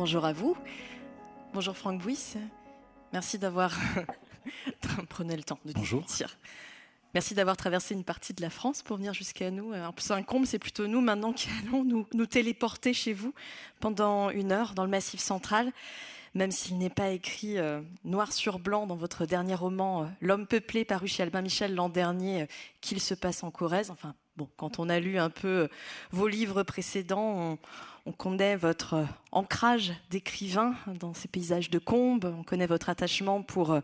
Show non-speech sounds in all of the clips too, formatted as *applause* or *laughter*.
Bonjour à vous. Bonjour Franck Bouys. Merci d'avoir. *laughs* Prenez le temps de Bonjour. dire. Merci d'avoir traversé une partie de la France pour venir jusqu'à nous. En plus, un comble, c'est plutôt nous maintenant qui allons nous, nous téléporter chez vous pendant une heure dans le Massif central. Même s'il n'est pas écrit euh, noir sur blanc dans votre dernier roman euh, L'homme peuplé paru chez Albin Michel l'an dernier, euh, qu'il se passe en Corrèze. Enfin, quand on a lu un peu euh, vos livres précédents, on, on connaît votre euh, ancrage d'écrivain dans ces paysages de combes, on connaît votre attachement pour euh,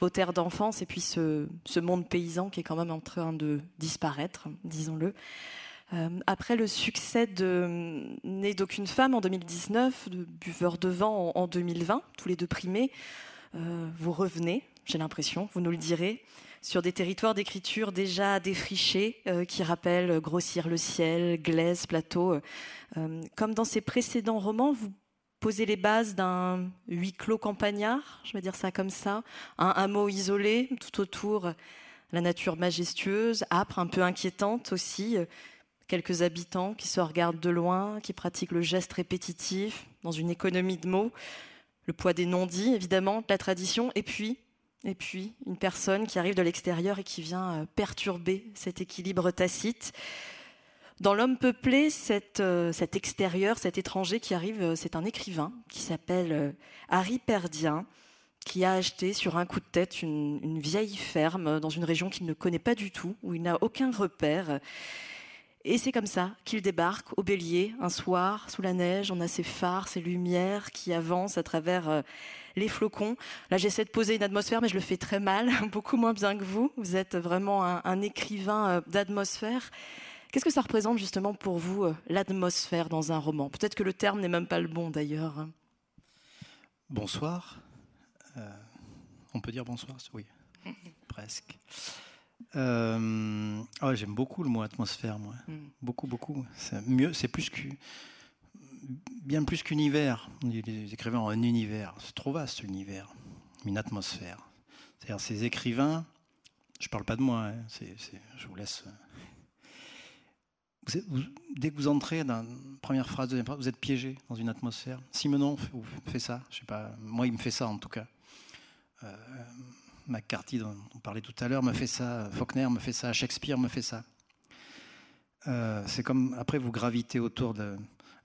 vos terres d'enfance et puis ce, monde paysan qui est quand même en train de disparaître, disons-le. Après le succès de Né d'aucune femme en 2019, de Buveur de vent en, en 2020, tous les deux primés, vous revenez, j'ai l'impression, vous nous le direz, sur des territoires d'écriture déjà défrichés, euh, qui rappellent Grossir le ciel, Glaise, Plateau. Euh, comme dans ses précédents romans, vous posez les bases d'un huis clos campagnard, je vais dire ça comme ça, un hameau isolé, tout autour la nature majestueuse, âpre, un peu inquiétante aussi, euh, quelques habitants qui se regardent de loin, qui pratiquent le geste répétitif, dans une économie de mots, le poids des non-dits, évidemment, de la tradition, et puis, et puis, une personne qui arrive de l'extérieur et qui vient euh, perturber cet équilibre tacite. Dans l'homme peuplé, cet, euh, cet extérieur, cet étranger qui arrive, euh, c'est un écrivain qui s'appelle Harry Perdien, qui a acheté sur un coup de tête une, une vieille ferme dans une région qu'il ne connaît pas du tout, où il n'a aucun repère. Et c'est comme ça qu'il débarque au Bélier un soir, sous la neige. On a ces phares, ces lumières qui avancent à travers les flocons. Là, j'essaie de poser une atmosphère, mais je le fais très mal, *laughs* beaucoup moins bien que vous. Vous êtes vraiment un, un écrivain euh, d'atmosphère. Qu'est-ce que ça représente justement pour vous, euh, l'atmosphère dans un roman? Peut-être que le terme n'est même pas le bon d'ailleurs. Bonsoir. Euh, on peut dire bonsoir Oui, *laughs* presque. Euh, ouais, J'aime beaucoup le mot atmosphère, moi. Mm. Beaucoup, beaucoup. C'est mieux, c'est plus que bien plus qu'univers. Les écrivains ont un univers. C'est trop vaste l'univers. Une atmosphère. C'est-à-dire ces écrivains. Je parle pas de moi. hein, je vous laisse. euh. Dès que vous entrez dans la première phrase, deuxième phrase, vous êtes piégé dans une atmosphère. Simenon fait, fait ça. Je sais pas. Moi, il me fait ça en tout cas. Euh, McCarthy, dont on parlait tout à l'heure, me fait ça. Faulkner me fait ça. Shakespeare me fait ça. Euh, c'est comme après vous gravitez autour de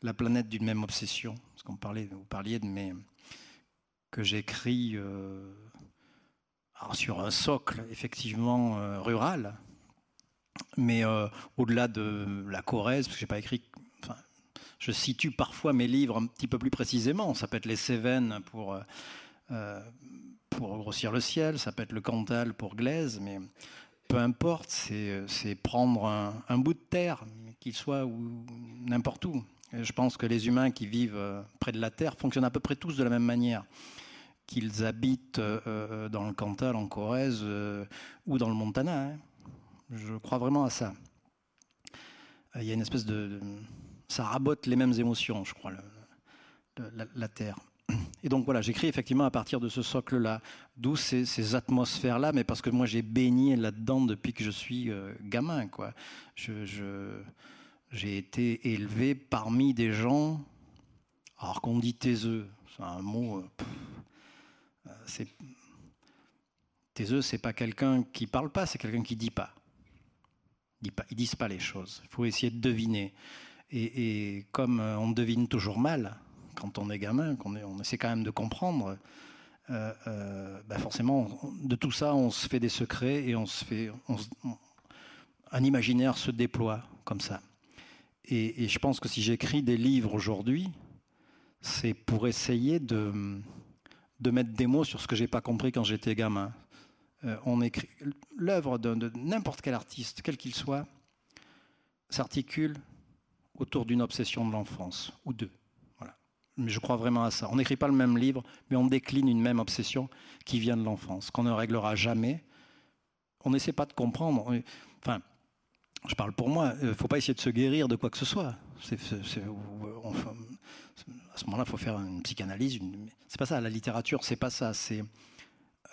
la planète d'une même obsession. Parce qu'on parlait, vous parliez de mes que j'écris euh, sur un socle effectivement euh, rural, mais euh, au-delà de la Corrèze, parce que j'ai pas écrit. Je situe parfois mes livres un petit peu plus précisément. Ça peut être les Cévennes pour grossir le ciel, ça peut être le Cantal pour Glaise, mais peu importe, c'est prendre un, un bout de terre, qu'il soit n'importe où. Je pense que les humains qui vivent euh, près de la terre fonctionnent à peu près tous de la même manière, qu'ils habitent euh, euh, dans le Cantal, en Corrèze ou dans le Montana. hein. Je crois vraiment à ça. Il y a une espèce de, ça rabote les mêmes émotions, je crois, la, terre. Et donc voilà, j'écris effectivement à partir de ce socle-là, d'où ces, atmosphères-là, mais parce que moi j'ai baigné là-dedans depuis que je suis gamin, quoi. Je- j'ai été élevé parmi des gens, alors qu'on dit taiseux, c'est un mot, euh, euh, c'est taiseux, c'est pas quelqu'un qui parle pas, c'est quelqu'un qui dit pas. Ils disent pas les choses. Il faut essayer de deviner. Et, comme euh, on devine toujours mal quand on est gamin, qu'on on essaie quand même de comprendre, euh, bah forcément, de tout ça, on se fait des secrets et on se fait, on se- un imaginaire se déploie comme ça. Et, je pense que si j'écris des livres aujourd'hui, c'est pour essayer de, de mettre des mots sur ce que j'ai pas compris quand j'étais gamin. Euh, on écrit l'œuvre d'un- de n'importe quel artiste, quel qu'il soit, s'articule autour d'une obsession de l'enfance ou deux. Voilà. Mais je crois vraiment à ça. On n'écrit pas le même livre, mais on décline une même obsession qui vient de l'enfance, qu'on ne réglera jamais. On n'essaie pas de comprendre. Enfin, je parle pour moi. Il ne faut pas essayer de se guérir de quoi que ce soit. On- à ce moment-là, il faut faire une psychanalyse. Une... C'est pas ça. La littérature, c'est pas ça. C'est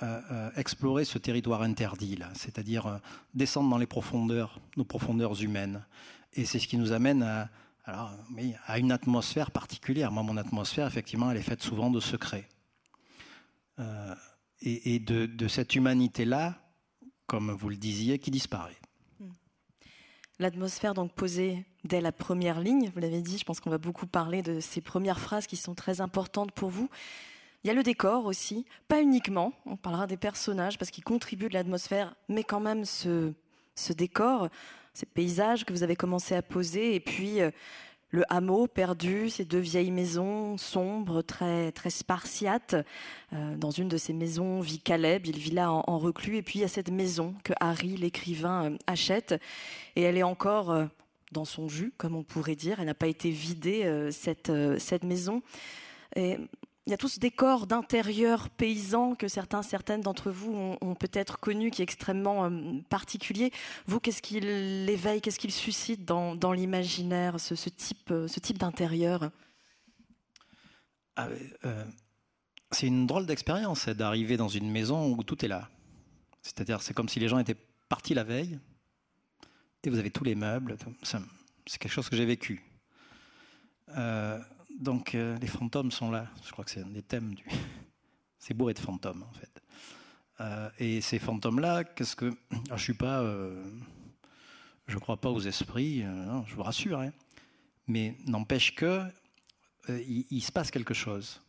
euh, euh, explorer ce territoire interdit, c'est-à-dire euh, descendre dans les profondeurs, nos profondeurs humaines. Et c'est ce qui nous amène à, une atmosphère particulière. Moi, mon atmosphère, effectivement, elle est faite souvent de secrets. Euh, et, de, cette humanité-là, comme vous le disiez, qui disparaît. L'atmosphère donc posée dès la première ligne, vous l'avez dit, je pense qu'on va beaucoup parler de ces premières phrases qui sont très importantes pour vous. Il y a le décor aussi, pas uniquement, on parlera des personnages parce qu'ils contribuent de l'atmosphère, mais quand même ce, ce décor, ces paysages que vous avez commencé à poser, et puis euh, le hameau perdu, ces deux vieilles maisons sombres, très, spartiates. Euh, dans une de ces maisons vit Caleb, il vit là en, reclus. Et puis il y a cette maison que Harry, l'écrivain, euh, achète. Et elle est encore euh, dans son jus, comme on pourrait dire. Elle n'a pas été vidée, cette, cette maison. Il y a tout ce décor d'intérieur paysan que certains, certaines d'entre vous ont, peut-être connu, qui est extrêmement euh, particulier. Vous, qu'est-ce qu'il éveille, qu'est-ce qu'il suscite dans, l'imaginaire, ce, type, euh, ce type d'intérieur? Ah, euh, C'est une drôle d'expérience d'arriver dans une maison où tout est là. C'est-à-dire, c'est comme si les gens étaient partis la veille et vous avez tous les meubles. C'est quelque chose que j'ai vécu. Donc euh, les fantômes sont là. Je crois que c'est un des thèmes du. *laughs* c'est bourré de fantômes en fait. Euh, et ces fantômes-là, qu'est-ce que Je suis pas, euh, je crois pas aux esprits. je vous rassure. Hein. Mais n'empêche que il, se passe quelque chose.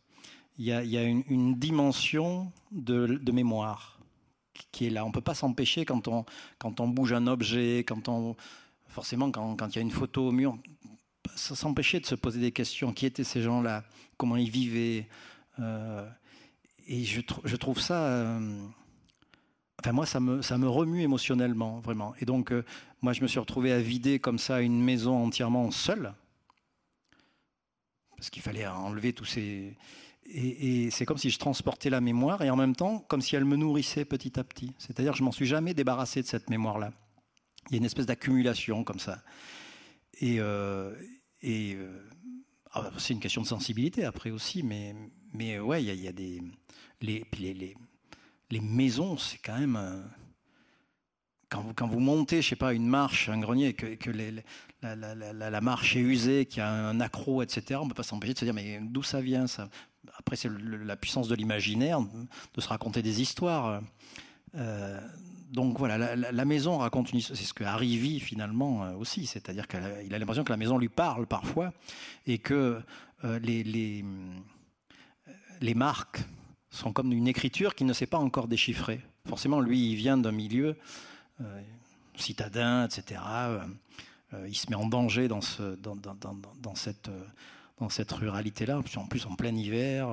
Il y a, une, dimension de, mémoire qui est là. On peut pas s'empêcher quand on quand on bouge un objet, quand on forcément quand, quand il y a une photo au mur, s'empêcher de se poser des questions. Qui étaient ces gens-là? Comment ils vivaient? Euh, Et je, je, trouve ça. Euh, enfin, moi, ça me, ça me remue émotionnellement, vraiment. Et donc, euh, moi, je me suis retrouvé à vider comme ça une maison entièrement seule. Parce qu'il fallait enlever tous ces. Et, c'est comme si je transportais la mémoire et en même temps, comme si elle me nourrissait petit à petit. C'est-à-dire que je m'en suis jamais débarrassé de cette mémoire-là. Il y a une espèce d'accumulation comme ça. Et, et euh, ah bah, c'est une question de sensibilité après aussi, mais, mais ouais, il y, a des. Les, les, les, maisons, c'est quand même. Euh, quand vous, quand vous montez, je sais pas, une marche, un grenier, que, que la, marche est usée, qu'il y a un accro, etc., on ne peut pas s'empêcher de se dire, mais d'où ça vient Après, c'est la puissance de l'imaginaire, de se raconter des histoires. Euh, donc voilà, la, maison raconte une histoire. C'est ce que Harry vit finalement euh, aussi, c'est-à-dire qu'il a l'impression que la maison lui parle parfois et que euh, les, les, les, marques sont comme une écriture qui ne s'est pas encore déchiffrée. Forcément, lui, il vient d'un milieu euh, citadin, etc. il se met en danger dans, ce, dans, dans, dans, cette, dans cette ruralité-là, en plus en plein hiver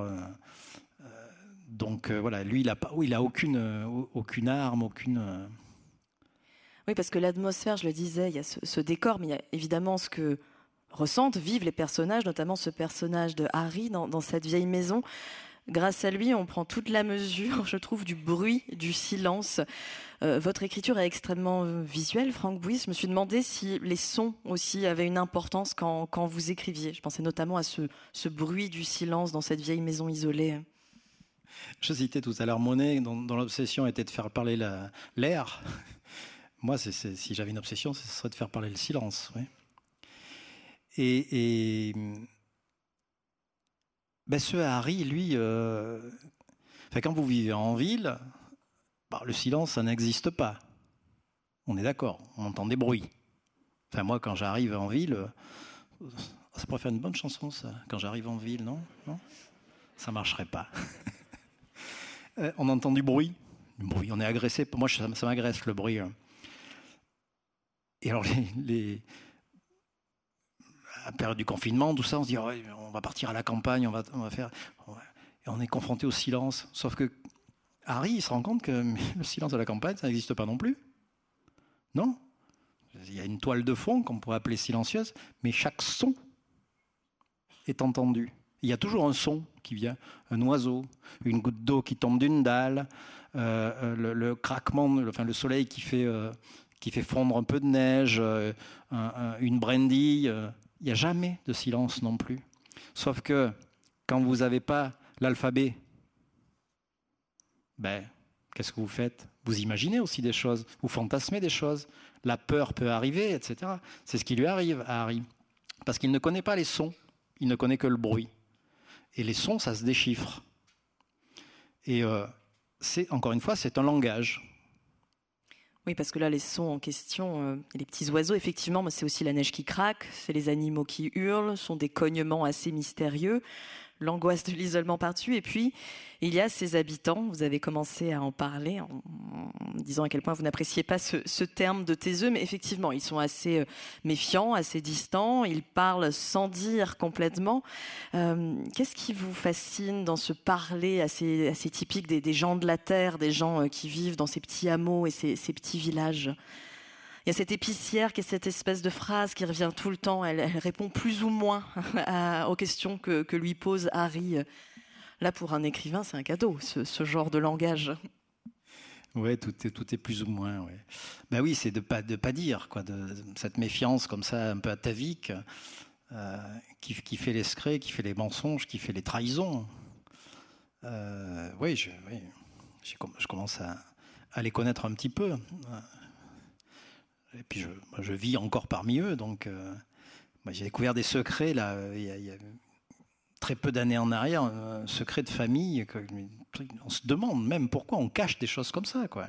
donc euh, voilà, lui, il n'a il a aucune, euh, aucune arme, aucune. Euh, oui, parce que l'atmosphère, je le disais, il y a ce, décor, mais il y a évidemment ce que ressentent, vivent les personnages, notamment ce personnage de Harry dans, cette vieille maison. Grâce à lui, on prend toute la mesure, *laughs* je trouve, du bruit, du silence. votre écriture est extrêmement visuelle, Franck Bouis. Je me suis demandé si les sons aussi avaient une importance quand, vous écriviez. Je pensais notamment à ce bruit du silence dans cette vieille maison isolée. Je citais tout à l'heure Monet, dont, l'obsession était de faire parler l'air. *laughs* Moi, si j'avais une obsession, ce serait de faire parler le silence. Et, ben, ce Harry, lui, euh, quand vous vivez en ville, bah, le silence, ça n'existe pas. On est d'accord, on entend des bruits. Enfin, moi, quand j'arrive en ville, euh, ça pourrait faire une bonne chanson, ça. Quand j'arrive en ville, non? Non? Ça marcherait pas. *laughs* Euh, on entend du bruit. bruit, on est agressé. Moi, ça, m'agresse le bruit. Hein. Et alors, les, à la période du confinement, tout ça, on se dit, on va partir à la campagne, on va, on faire. Et on est confronté au silence. Sauf que Harry, il se rend compte que le silence de la campagne, ça n'existe pas non plus. Non Il y a une toile de fond qu'on pourrait appeler silencieuse, mais chaque son est entendu il y a toujours un son qui vient, un oiseau, une goutte d'eau qui tombe d'une dalle, euh, euh, le, craquement, soleil qui fait, euh, qui fait fondre un peu de neige, une brindille. il n'y a jamais de silence non plus. Sauf que quand vous n'avez pas l'alphabet, ben, qu'est-ce que vous faites? Vous imaginez aussi des choses, vous fantasmez des choses. La peur peut arriver, etc. C'est ce qui lui arrive à Harry. Parce qu'il ne connaît pas les sons, il ne connaît que le bruit. Et les sons, ça se déchiffre. Et euh, c'est, encore une fois, c'est un langage. Oui, parce que là, les sons en question, euh, les petits oiseaux, effectivement, c'est aussi la neige qui craque, c'est les animaux qui hurlent, sont des cognements assez mystérieux l'angoisse de l'isolement par-dessus. Et puis, il y a ces habitants, vous avez commencé à en parler en, disant à quel point vous n'appréciez pas ce, terme de taiseux, mais effectivement, ils sont assez euh, méfiants, assez distants, ils parlent sans dire complètement. Euh, qu'est-ce qui vous fascine dans ce parler assez, typique des, gens de la terre, des gens euh, qui vivent dans ces petits hameaux et ces petits villages? Il y a cette épicière qui est cette espèce de phrase qui revient tout le temps. Elle, répond plus ou moins *laughs* aux questions que, lui pose Harry. Là, pour un écrivain, c'est un cadeau, ce, genre de langage. Oui, tout est, plus ou moins. Ouais. Ben oui, c'est de pas de pas dire quoi, cette méfiance comme ça, un peu atavique, euh, qui, qui, fait les secrets, qui fait les mensonges, qui fait les trahisons. Euh, oui, je, commence à, les connaître un petit peu. Et puis je, je, vis encore parmi eux, donc euh, j'ai découvert des secrets là, il y a, très peu d'années en arrière, un secret de famille. on se demande même pourquoi on cache des choses comme ça, quoi.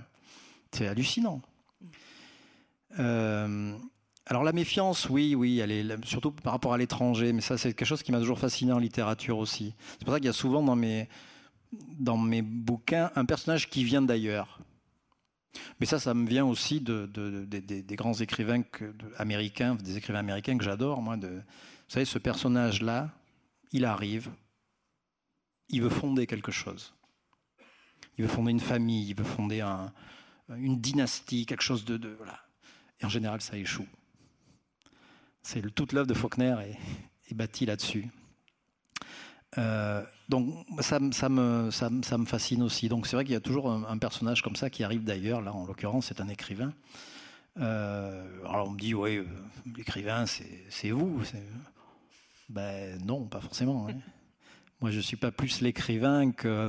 C'est hallucinant. Euh, alors la méfiance, oui, oui, elle est surtout par rapport à l'étranger, mais ça c'est quelque chose qui m'a toujours fasciné en littérature aussi. C'est pour ça qu'il y a souvent dans mes dans mes bouquins un personnage qui vient d'ailleurs. Mais ça, ça me vient aussi de, des grands écrivains américains, des écrivains américains que j'adore. Moi, vous savez, ce personnage-là, il arrive, il veut fonder quelque chose. Il veut fonder une famille, il veut fonder une dynastie, quelque chose de, voilà. Et en général, ça échoue. C'est toute l'œuvre de Faulkner est bâtie là-dessus. Euh, donc ça, ça, me, ça, ça, me fascine aussi. Donc c'est vrai qu'il y a toujours un, personnage comme ça qui arrive d'ailleurs. Là, en l'occurrence, c'est un écrivain. Euh, alors on me dit, oui, euh, l'écrivain, c'est vous. Ben non, pas forcément. Hein. *laughs* Moi, je suis pas plus l'écrivain que,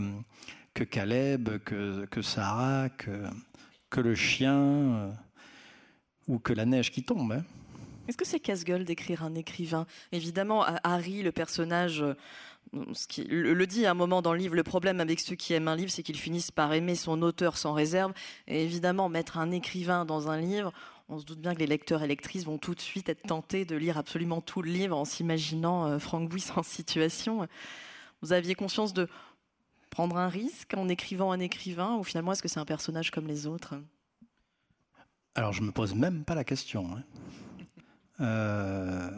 que Caleb, que, que Sarah, que, que le chien ou que la neige qui tombe. Hein. Est-ce que c'est casse-gueule d'écrire un écrivain? Évidemment, Harry, le personnage ce le, dit à un moment dans le livre, le problème avec ceux qui aiment un livre, c'est qu'ils finissent par aimer son auteur sans réserve. Et évidemment, mettre un écrivain dans un livre, on se doute bien que les lecteurs et lectrices vont tout de suite être tentés de lire absolument tout le livre en s'imaginant euh, Franck Bouis en *laughs* situation. Vous aviez conscience de prendre un risque en écrivant un écrivain, ou finalement, est-ce que c'est un personnage comme les autres? Alors, je me pose même pas la question. Hein. Euh,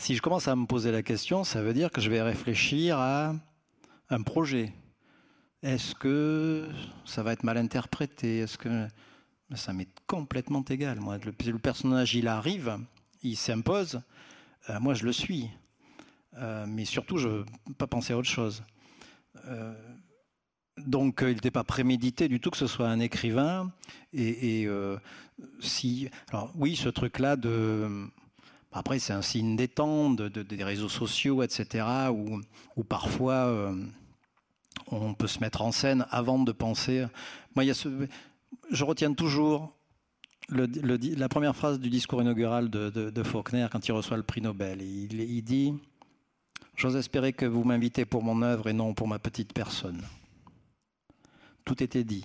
si je commence à me poser la question, ça veut dire que je vais réfléchir à un projet. Est-ce que ça va être mal interprété? Est-ce que ça m'est complètement égal Moi, le, personnage, il arrive, il s'impose. Euh, moi, je le suis. Euh, mais surtout, je ne peux pas penser à autre chose. Euh, donc, il n'était pas prémédité du tout que ce soit un écrivain. Et si, alors oui, ce truc-là de après, c'est un signe des temps, des réseaux sociaux, etc., où, parfois euh, on peut se mettre en scène avant de penser. Moi, il y a ce... je retiens toujours la première phrase du discours inaugural de, Faulkner quand il reçoit le prix Nobel. Il, il dit J'ose espérer que vous m'invitez pour mon œuvre et non pour ma petite personne. Tout était dit.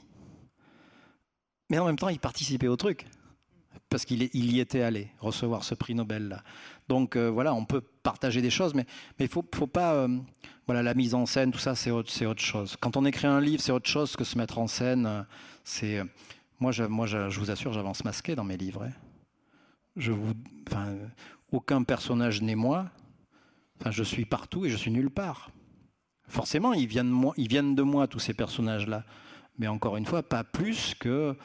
Mais en même temps, il participait au truc parce qu'il y était allé recevoir ce prix Nobel-là. Donc euh, voilà, on peut partager des choses, mais il ne faut, pas... Euh, voilà, la mise en scène, tout ça, c'est autre, chose. Quand on écrit un livre, c'est autre chose que se mettre en scène. C'est moi, je, moi, je, vous assure, j'avance masqué dans mes livres. Hein. Je vous, aucun personnage n'est moi. Enfin, je suis partout et je suis nulle part. Forcément, ils viennent de moi, tous ces personnages-là. Mais encore une fois, pas plus que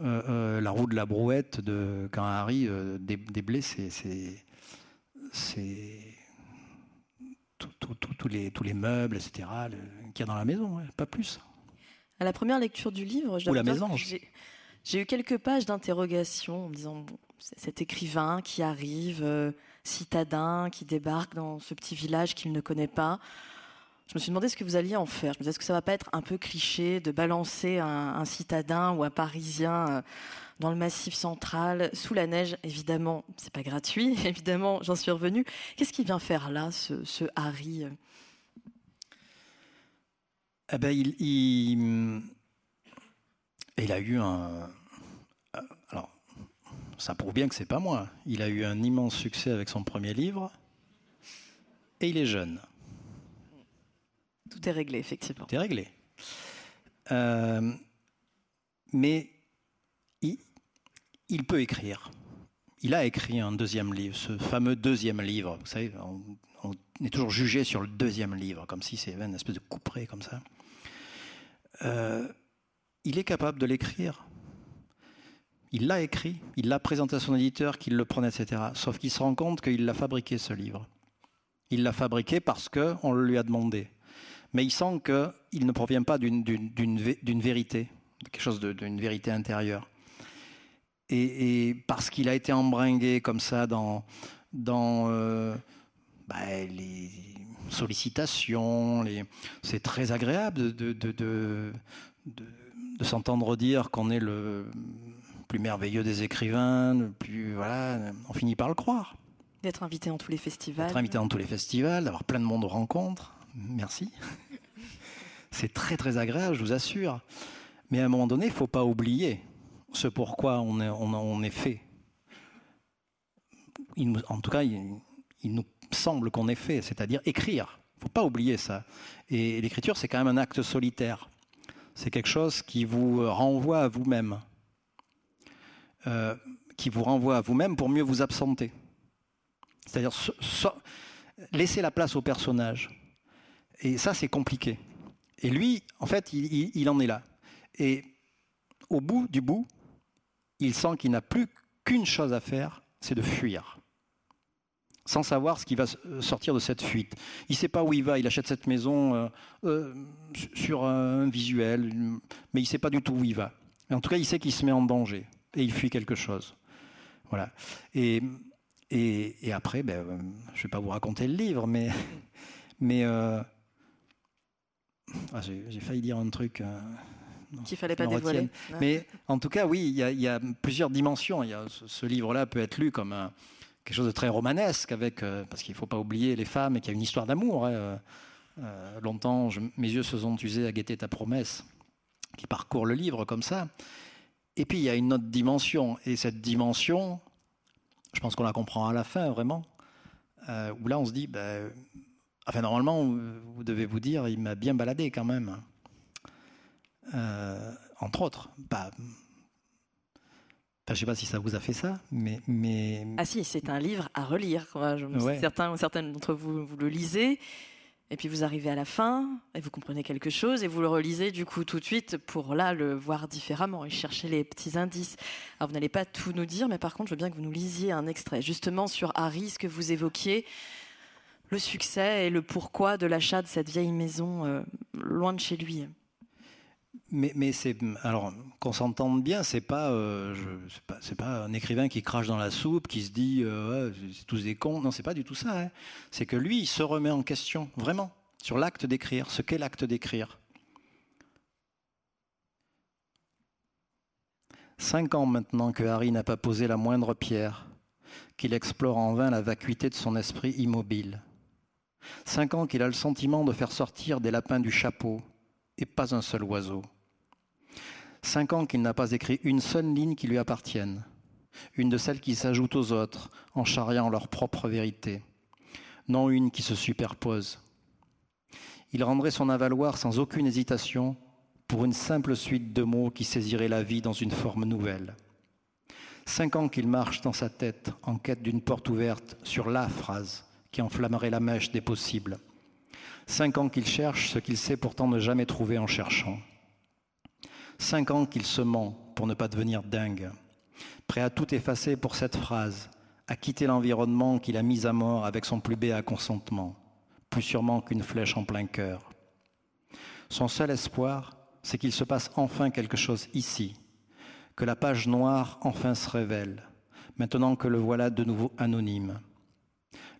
euh, euh, la roue de la brouette de quand Harry euh, déblaye c'est tous les, tous les meubles, etc., qu'il y a dans la maison, pas plus. À la première lecture du livre, Ou la j'ai eu quelques pages d'interrogation en me disant cet écrivain qui arrive, citadin, qui débarque dans ce petit village qu'il ne connaît pas. Je me suis demandé ce que vous alliez en faire. Je me disais, est-ce que ça va pas être un peu cliché de balancer un, citadin ou un Parisien euh, dans le massif central, sous la neige? Évidemment, c'est pas gratuit. *laughs* Évidemment, j'en suis revenu. Qu'est-ce qu'il vient faire là, ce, Harry? Eh ben, il, a eu un. Euh, alors, ça prouve bien que c'est pas moi. Il a eu un immense succès avec son premier livre, et il est jeune. Tout est réglé, effectivement. Tout est réglé. Euh, mais il, peut écrire. Il a écrit un deuxième livre, ce fameux deuxième livre. Vous savez, on, est toujours jugé sur le deuxième livre, comme si c'était une espèce de couperet comme ça. Euh, il est capable de l'écrire. Il l'a écrit, il l'a présenté à son éditeur, qu'il le prenait, etc. Sauf qu'il se rend compte qu'il l'a fabriqué, ce livre. Il l'a fabriqué parce qu'on le lui a demandé mais il sent qu'il ne provient pas d'une vérité, quelque chose d'une vérité intérieure. Et, parce qu'il a été embringué comme ça dans, dans euh, bah, les sollicitations, c'est très agréable de, de, de, de s'entendre dire qu'on est le plus merveilleux des écrivains, le plus, voilà, on finit par le croire. D'être invité dans tous les festivals. D'être invité dans tous les festivals, d'avoir plein de monde aux rencontres. Merci. *laughs* C'est très très agréable, je vous assure. Mais à un moment donné, il ne faut pas oublier ce pourquoi on est, fait. en tout cas, il, nous semble qu'on est fait, c'est-à-dire écrire. Il ne faut pas oublier ça. Et, l'écriture, c'est quand même un acte solitaire. C'est quelque chose qui vous renvoie à vous-même. Euh, qui vous renvoie à vous-même pour mieux vous absenter. C'est-à-dire laisser la place au personnage. Et ça, c'est compliqué. Et lui, en fait, il, en est là. Et au bout du bout, il sent qu'il n'a plus qu'une chose à faire, c'est de fuir. Sans savoir ce qui va sortir de cette fuite. Il ne sait pas où il va, il achète cette maison euh, euh, sur un visuel, mais il ne sait pas du tout où il va. en tout cas, il sait qu'il se met en danger et il fuit quelque chose. Voilà. Et, et, après, ben, je ne vais pas vous raconter le livre, mais, *laughs* euh, ah, j'ai failli dire un truc. Euh, Qu'il fallait pas dévoiler. Mais en tout cas, oui, il y, a plusieurs dimensions. Y a, ce, livre-là peut être lu comme quelque chose de très romanesque, avec, euh, parce qu'il ne faut pas oublier les femmes et qu'il y a une histoire d'amour. Hein, euh, longtemps, mes yeux se sont usés à guetter ta promesse, qui parcourt le livre comme ça. Et puis il y a une autre dimension, et cette dimension, je pense qu'on la comprend à la fin vraiment, où là on se dit, ben, Enfin, normalement, vous devez vous dire, il m'a bien baladé quand même. Euh, entre autres. Pas, je ne sais pas si ça vous a fait ça, mais. mais... Ah si, c'est un livre à relire. Certains, certaines d'entre vous, vous le lisez, et puis vous arrivez à la fin, et vous comprenez quelque chose, et vous le relisez du coup tout de suite pour là le voir différemment et chercher les petits indices. Alors vous n'allez pas tout nous dire, mais par contre, je veux bien que vous nous lisiez un extrait, justement sur Harry, ce que vous évoquiez le succès et le pourquoi de l'achat de cette vieille maison euh, loin de chez lui. Mais, c'est alors qu'on s'entende bien, c'est pas, euh, c'est pas, un écrivain qui crache dans la soupe, qui se dit euh, c'est tous des cons. Non, c'est pas du tout ça. Hein. C'est que lui, il se remet en question vraiment sur l'acte d'écrire, ce qu'est l'acte d'écrire. Cinq ans maintenant que Harry n'a pas posé la moindre pierre, qu'il explore en vain la vacuité de son esprit immobile. Cinq ans qu'il a le sentiment de faire sortir des lapins du chapeau et pas un seul oiseau. Cinq ans qu'il n'a pas écrit une seule ligne qui lui appartienne, une de celles qui s'ajoutent aux autres en charriant leur propre vérité, non une qui se superpose. Il rendrait son avaloir sans aucune hésitation pour une simple suite de mots qui saisiraient la vie dans une forme nouvelle. Cinq ans qu'il marche dans sa tête en quête d'une porte ouverte sur la phrase, qui enflammerait la mèche des possibles. Cinq ans qu'il cherche ce qu'il sait pourtant ne jamais trouver en cherchant. Cinq ans qu'il se ment pour ne pas devenir dingue, prêt à tout effacer pour cette phrase, à quitter l'environnement qu'il a mis à mort avec son plus béat consentement, plus sûrement qu'une flèche en plein cœur. Son seul espoir, c'est qu'il se passe enfin quelque chose ici, que la page noire enfin se révèle, maintenant que le voilà de nouveau anonyme,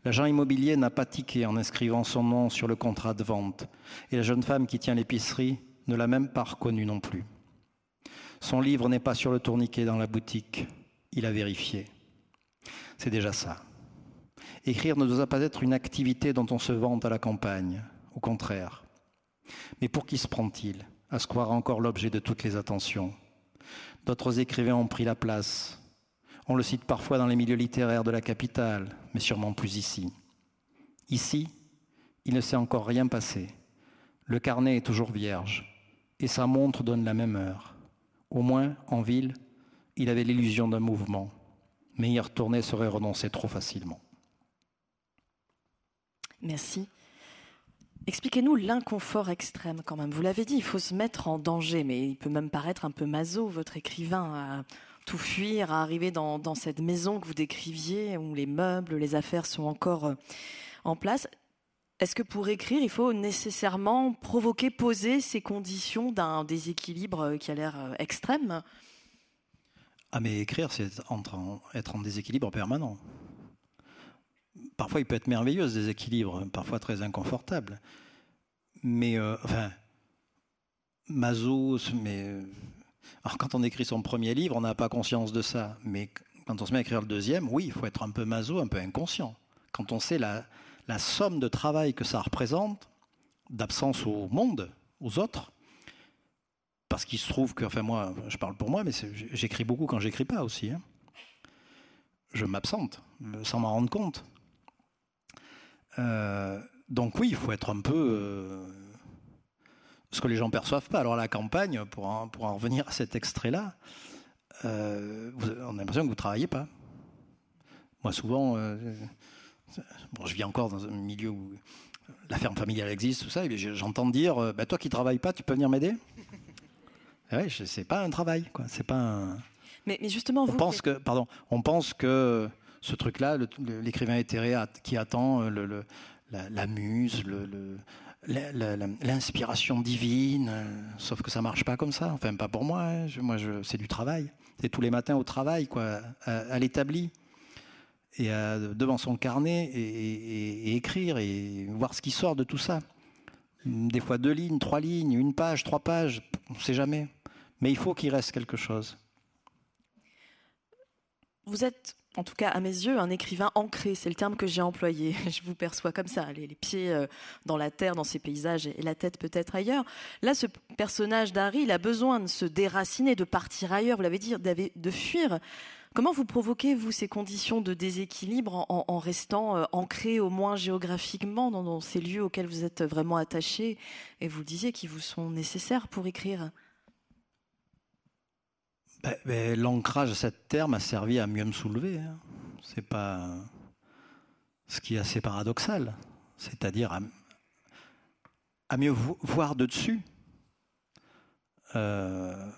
L'agent immobilier n'a pas tiqué en inscrivant son nom sur le contrat de vente, et la jeune femme qui tient l'épicerie ne l'a même pas reconnu non plus. Son livre n'est pas sur le tourniquet dans la boutique, il a vérifié. C'est déjà ça. Écrire ne doit pas être une activité dont on se vante à la campagne, au contraire. Mais pour qui se prend-il à se croire encore l'objet de toutes les attentions? D'autres écrivains ont pris la place. On le cite parfois dans les milieux littéraires de la capitale, mais sûrement plus ici. Ici, il ne s'est encore rien passé. Le carnet est toujours vierge, et sa montre donne la même heure. Au moins, en ville, il avait l'illusion d'un mouvement, mais y retourner serait renoncer trop facilement. Merci. Expliquez-nous l'inconfort extrême quand même. Vous l'avez dit, il faut se mettre en danger, mais il peut même paraître un peu maso, votre écrivain, tout fuir, arriver dans, cette maison que vous décriviez, où les meubles, les affaires sont encore euh, en place. Est-ce que pour écrire, il faut nécessairement provoquer, poser ces conditions d'un déséquilibre euh, qui a l'air euh, extrême? Ah mais écrire, c'est être en déséquilibre permanent. Parfois, il peut être merveilleux, ce déséquilibre, parfois très inconfortable. Mais, enfin, Mazos, mais. Alors, quand on écrit son premier livre, on n'a pas conscience de ça. Mais quand on se met à écrire le deuxième, oui, il faut être un peu maso, un peu inconscient. Quand on sait la, la somme de travail que ça représente, d'absence au monde, aux autres, parce qu'il se trouve que, enfin moi, je parle pour moi, mais j'écris beaucoup quand j'écris pas aussi. Hein. Je m'absente, sans m'en rendre compte. Euh, donc oui, il faut être un peu euh, ce que les gens perçoivent pas. Alors la campagne, pour en, pour en revenir à cet extrait-là, euh, on a l'impression que vous travaillez pas. Moi, souvent, bon, je vis encore dans un milieu où la ferme familiale existe, tout ça, et j'entends dire, bah, toi qui travailles pas, tu peux venir m'aider? Oui, c'est pas un travail, quoi. C'est pas un... Mais, mais, justement, on pense que, pardon, on pense que ce truc-là, l'écrivain éthéré qui attend euh, le, la, muse, l'inspiration divine, euh, sauf que ça marche pas comme ça. Enfin, pas pour moi. Hein. moi, c'est du travail. C'est tous les matins au travail, quoi, à, l'établi et devant son carnet et, écrire et voir ce qui sort de tout ça. Des fois deux lignes, trois lignes, une page, trois pages, on ne sait jamais. Mais il faut qu'il reste quelque chose. Vous êtes en tout cas à mes yeux, un écrivain ancré, c'est le terme que j'ai employé. *laughs* Je vous perçois comme ça, les, pieds euh, dans la terre, dans ces paysages, et la tête peut-être ailleurs. Là, ce personnage d'Harry, il a besoin de se déraciner, de partir ailleurs, vous l'avez dit, de fuir. Comment vous provoquez, vous, ces conditions de déséquilibre en, restant euh, ancré au moins géographiquement dans, ces lieux auxquels vous êtes vraiment attaché et vous le disiez, qui vous sont nécessaires pour écrire? Ben, ben, L'ancrage de cette terre m'a servi à mieux me soulever. Hein. C'est pas ce qui est assez paradoxal, c'est-à-dire à, mieux voir de dessus. Euh,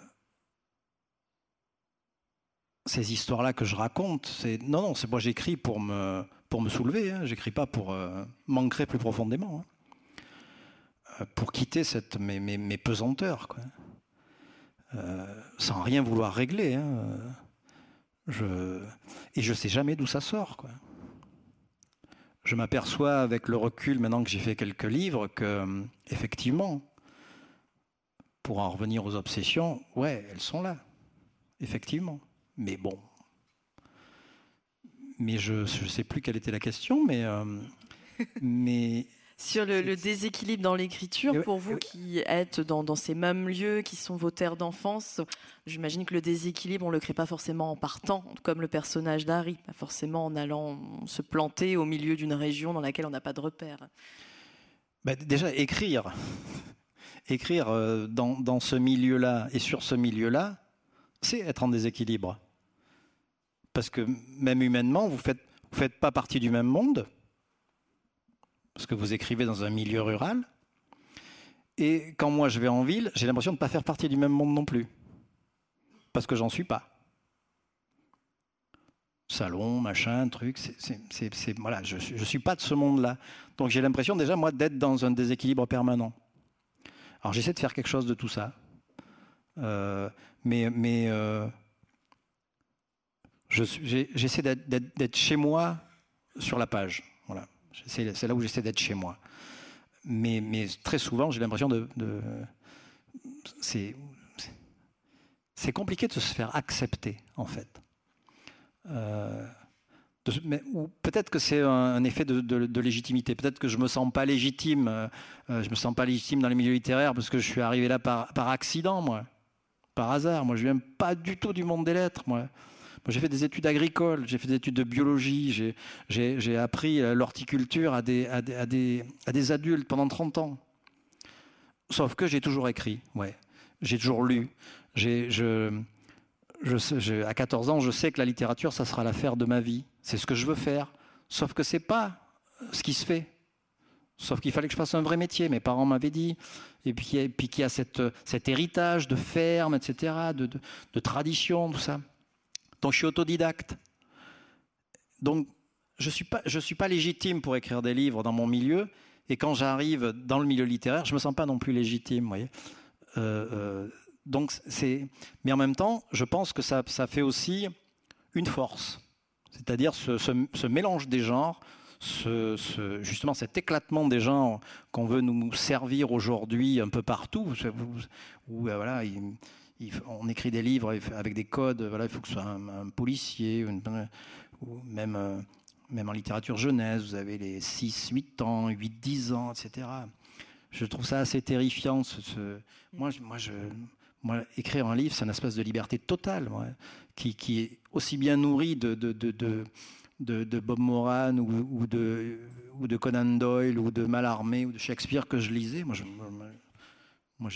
ces histoires-là que je raconte, c'est non, non, c'est moi j'écris pour me pour me soulever. Hein. J'écris pas pour euh, m'ancrer plus profondément, hein. euh, pour quitter cette mes, mes, mes pesanteurs. Quoi. Euh, sans rien vouloir régler. Hein. Je, et je sais jamais d'où ça sort. Quoi. Je m'aperçois avec le recul, maintenant que j'ai fait quelques livres, que effectivement, pour en revenir aux obsessions, ouais, elles sont là, effectivement. Mais bon, mais je ne sais plus quelle était la question, mais, euh, *laughs* mais sur le, déséquilibre dans l'écriture, pour vous qui êtes dans, ces mêmes lieux, qui sont vos terres d'enfance, j'imagine que le déséquilibre, on ne le crée pas forcément en partant, comme le personnage d'Harry, pas forcément en allant se planter au milieu d'une région dans laquelle on n'a pas de repères. Bah, déjà, écrire, *laughs* écrire euh, dans, ce milieu-là et sur ce milieu-là, c'est être en déséquilibre. Parce que même humainement, vous ne faites, vous faites pas partie du même monde parce que vous écrivez dans un milieu rural. Et quand moi je vais en ville, j'ai l'impression de ne pas faire partie du même monde non plus. Parce que j'en suis pas. Salon, machin, truc, c'est, voilà, je ne suis pas de ce monde-là. Donc j'ai l'impression déjà, moi, d'être dans un déséquilibre permanent. Alors j'essaie de faire quelque chose de tout ça. Euh, mais euh, j'essaie d'être chez moi sur la page. C'est là où j'essaie d'être chez moi. Mais, très souvent, j'ai l'impression de, c'est compliqué de se faire accepter, en fait. Euh, ou peut-être que c'est un, effet de, légitimité. Peut-être que je me sens pas légitime. Euh, euh, je me sens pas légitime dans les milieux littéraires parce que je suis arrivé là par, par accident, moi, par hasard. Moi, je viens pas du tout du monde des lettres, moi. J'ai fait des études agricoles, j'ai fait des études de biologie, j'ai appris l'horticulture à des, adultes pendant 30 ans. Sauf que j'ai toujours écrit, ouais. J'ai toujours lu, à 14 ans, je sais que la littérature, ça sera l'affaire de ma vie. C'est ce que je veux faire. Sauf que c'est pas ce qui se fait. Sauf qu'il fallait que je fasse un vrai métier. Mes parents m'avaient dit. Et puis, qu'il y a cette, cet héritage de ferme, etc., de, tradition, tout ça. Donc je suis autodidacte. Donc je ne suis, pas, légitime pour écrire des livres dans mon milieu. Et quand j'arrive dans le milieu littéraire, je ne me sens pas non plus légitime. Voyez euh, euh, donc mais en même temps, je pense que ça, fait aussi une force, c'est-à-dire ce, mélange des genres, ce, justement cet éclatement des genres qu'on veut nous servir aujourd'hui un peu partout, on écrit des livres avec des codes, voilà, il faut que ce soit un, policier, ou même, euh, même en littérature jeunesse, vous avez les 6, 8 ans, 8, 10 ans, etc. Je trouve ça assez terrifiant. Moi, moi écrire un livre, c'est un espace de liberté totale, qui, est aussi bien nourri de, de, de, de, Bob Moran ou, de, ou de Conan Doyle ou de Mallarmé ou de Shakespeare que je lisais. Moi, moi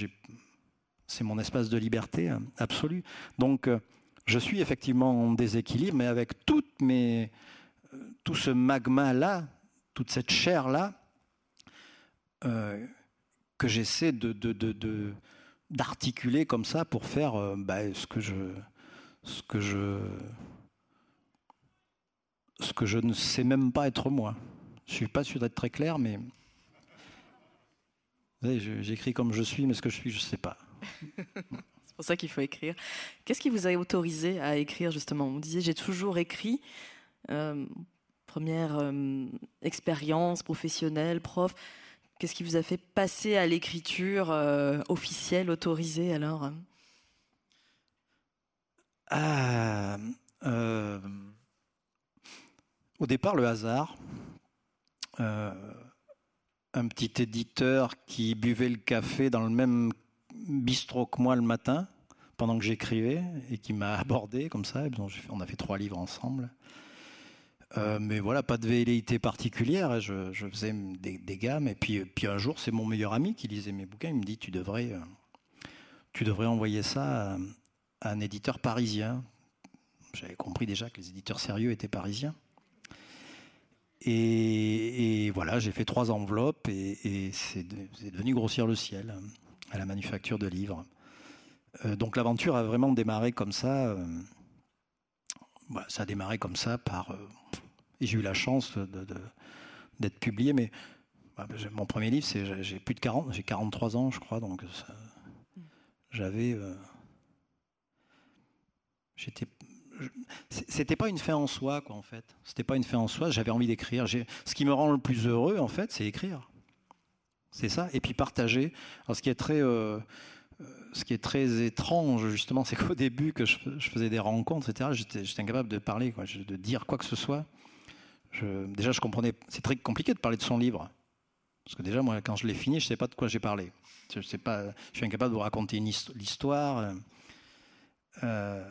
c'est mon espace de liberté hein, absolue. Donc, euh, je suis effectivement en déséquilibre, mais avec euh, tout ce magma-là, toute cette chair-là, euh, que j'essaie de, d'articuler comme ça pour faire euh, bah, ce que je ce que je ne sais même pas être moi. Je suis pas sûr d'être très clair, mais j'écris comme je suis, mais ce que je suis, je ne sais pas. *laughs* C'est pour ça qu'il faut écrire. Qu'est-ce qui vous a autorisé à écrire justement? Vous disiez j'ai toujours écrit. Euh, première euh, expérience professionnelle, prof. Qu'est-ce qui vous a fait passer à l'écriture euh, officielle, autorisée alors? Ah, Au départ, le hasard. Un petit éditeur qui buvait le café dans le même bistrot que moi le matin, pendant que j'écrivais, et qui m'a *laughs* abordé comme ça. On a fait trois livres ensemble. Euh, mais voilà, pas de velléité particulière. Je, faisais des, gammes. Et puis, un jour, c'est mon meilleur ami qui lisait mes bouquins. Il me dit Tu devrais, euh, tu devrais envoyer ça à, un éditeur parisien. J'avais compris déjà que les éditeurs sérieux étaient parisiens. Et, voilà, j'ai fait trois enveloppes et, c'est devenu grossir le ciel à la manufacture de livres. Euh, donc l'aventure a vraiment démarré comme ça. Bah, ça a démarré comme ça par et j'ai eu la chance d'être publié. Mais bah, mon premier livre, c'est j'ai plus de 40, j'ai 43 ans, je crois, donc j'avais, euh, j'étais, c'était pas une fin en soi, quoi, en fait. C'était pas une fin en soi. J'avais envie d'écrire. Ce qui me rend le plus heureux, en fait, c'est écrire. C'est ça. Et puis partager. Alors, ce qui est très euh, ce qui est très étrange, justement, c'est qu'au début, que je, faisais des rencontres, etc., j'étais incapable de parler, de dire quoi que ce soit déjà, je comprenais. C'est très compliqué de parler de son livre. Parce que déjà, moi, quand je l'ai fini, je ne sais pas de quoi j'ai parlé. Je, sais pas, je suis incapable de vous raconter l'histoire. Euh,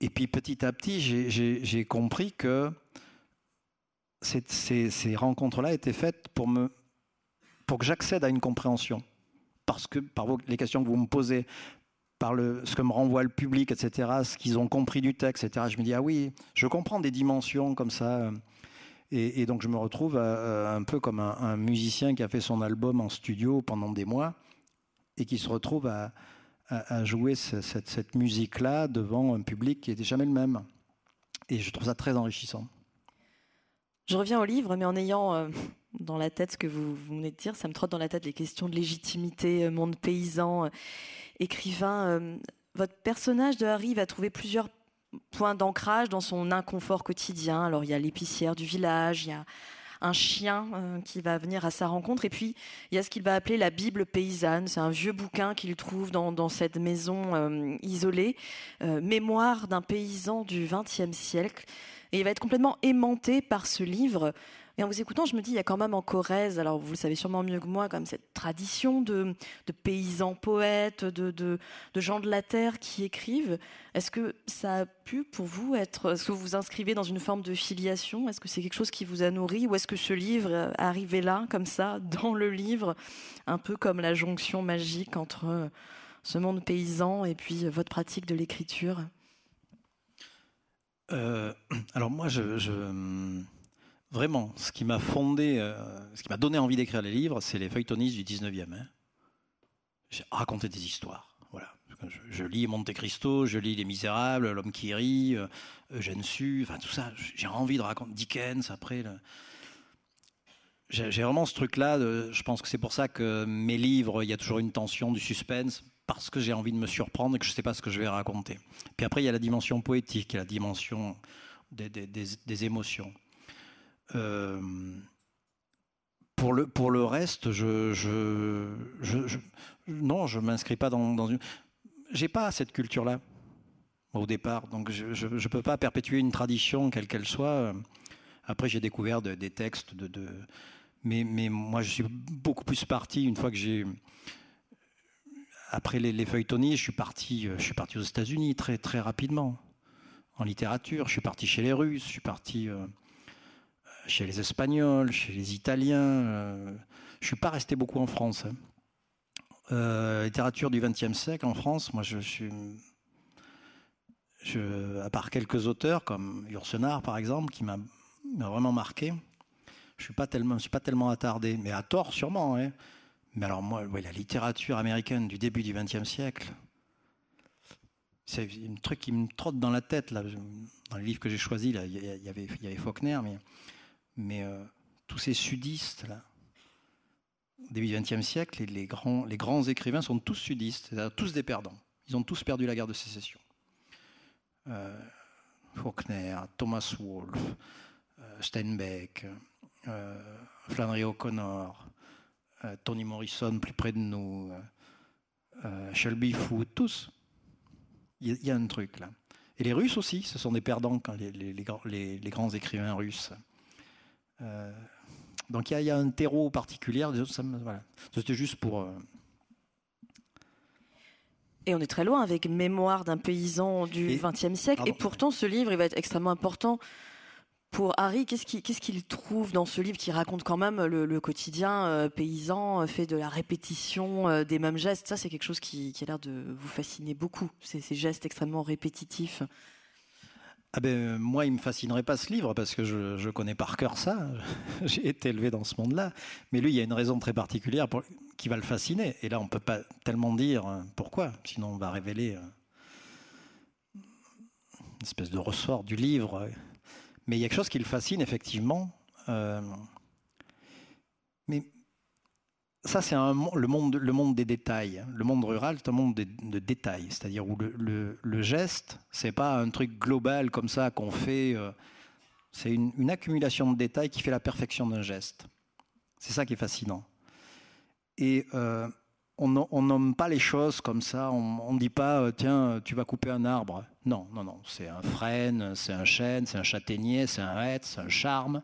et puis, petit à petit, j'ai compris que ces rencontres-là étaient faites pour, me, pour que j'accède à une compréhension. Parce que, par les questions que vous me posez, par le, ce que me renvoie le public, etc., ce qu'ils ont compris du texte, etc. Je me dis, ah oui, je comprends des dimensions comme ça. Et, donc je me retrouve un peu comme un, musicien qui a fait son album en studio pendant des mois et qui se retrouve à, jouer cette, musique-là devant un public qui n'était jamais le même. Et je trouve ça très enrichissant. Je reviens au livre, mais en ayant euh, *laughs* dans la tête ce que vous, venez de dire, ça me trotte dans la tête les questions de légitimité, euh, monde paysan écrivain, euh, votre personnage de Harry va trouver plusieurs point d'ancrage dans son inconfort quotidien. Alors il y a l'épicière du village, il y a un chien qui va venir à sa rencontre. Et puis, il y a ce qu'il va appeler la Bible paysanne. C'est un vieux bouquin qu'il trouve dans, cette maison isolée, Mémoire d'un paysan du XXe siècle. Et il va être complètement aimanté par ce livre. Et en vous écoutant, je me dis, il y a quand même en Corrèze, alors vous le savez sûrement mieux que moi, comme cette tradition de, paysans poètes, de, gens de la terre qui écrivent. Est-ce que ça a pu pour vous être, est-ce que vous vous inscrivez dans une forme de filiation? Est-ce que c'est quelque chose qui vous a nourri? Ou est-ce que ce livre arrivé là, comme ça, dans le livre, un peu comme la jonction magique entre ce monde paysan et puis votre pratique de l'écriture? Euh, *clears throat* alors moi, je, Vraiment, ce qui m'a fondé, euh, ce qui m'a donné envie d'écrire les livres, c'est les feuilletonistes du 19e. Hein. J'ai raconté des histoires. Voilà. Je, lis Monte Cristo, je lis Les Misérables, L'homme qui rit, euh, Eugène Sue, enfin tout ça. J'ai envie de raconter Dickens après. J'ai vraiment ce truc-là. Je pense que c'est pour ça que mes livres, il y a toujours une tension, du suspense, parce que j'ai envie de me surprendre et que je ne sais pas ce que je vais raconter. Puis après, il y a la dimension poétique, a la dimension des, émotions. Euh, pour le, pour le reste, je, je, non, je m'inscris pas dans, dans une. J'ai pas cette culture-là au départ, donc je ne peux pas perpétuer une tradition quelle qu'elle soit. Après, j'ai découvert des textes de, de, mais, mais moi, je suis beaucoup plus parti une fois que j'ai après les, les feuilletonniers, je suis parti, je suis parti aux États-Unis très très rapidement en littérature. Je suis parti chez les Russes, je suis parti. Euh, chez les Espagnols, chez les Italiens. Euh, je suis pas resté beaucoup en France. Hein. Euh, littérature du XXe siècle en France, moi je suis. Je, à part quelques auteurs comme Yourcenar par exemple, qui m'a vraiment marqué, je ne suis pas tellement attardé, mais à tort sûrement. Hein. Mais alors moi, la littérature américaine du début du XXe siècle, c'est un truc qui me trotte dans la tête. Là. Dans les livres que j'ai choisis, il y, avait, Faulkner, mais euh, tous ces sudistes, au début du XXe siècle, les, grands, les grands écrivains sont tous sudistes, c'est-à-dire tous des perdants. Ils ont tous perdu la guerre de sécession. Euh, Faulkner, Thomas Wolfe, euh, Steinbeck, Flannery O'Connor, Tony Morrison plus près de nous, Shelby Foote, tous. Il y, a un truc là. Et les Russes aussi, ce sont des perdants, quand les, les grands écrivains russes. Euh, donc il y, a un terreau particulier. C'était juste pour. Euh, et on est très loin avec Mémoire d'un paysan du XXe siècle. Et pourtant, ce livre, il va être extrêmement important pour Harry. Qu'est-ce qu'il trouve dans ce livre qui raconte quand même le, quotidien euh, paysan, fait de la répétition des mêmes gestes? Ça, c'est quelque chose qui, a l'air de vous fasciner beaucoup, ces gestes extrêmement répétitifs ah ben, moi, il me fascinerait pas ce livre parce que je, connais par cœur ça. *laughs* J'ai été élevé dans ce monde-là. Mais lui, il y a une raison très particulière qui va le fasciner. Et là, on peut pas tellement dire euh, pourquoi, sinon on va révéler euh, une espèce de ressort du livre. Mais il y a quelque chose qui le fascine, effectivement. Euh, mais ça, c'est le monde, le monde des détails. Le monde rural, c'est un monde de, détails, c'est-à-dire où le, le, geste, c'est pas un truc global comme ça qu'on fait. Euh, c'est une, accumulation de détails qui fait la perfection d'un geste. C'est ça qui est fascinant. Et euh, on nomme pas les choses comme ça. On ne dit pas, euh, tiens, tu vas couper un arbre. Non, non, non. C'est un frêne, c'est un chêne, c'est un châtaignier, c'est un hêtre, c'est un charme.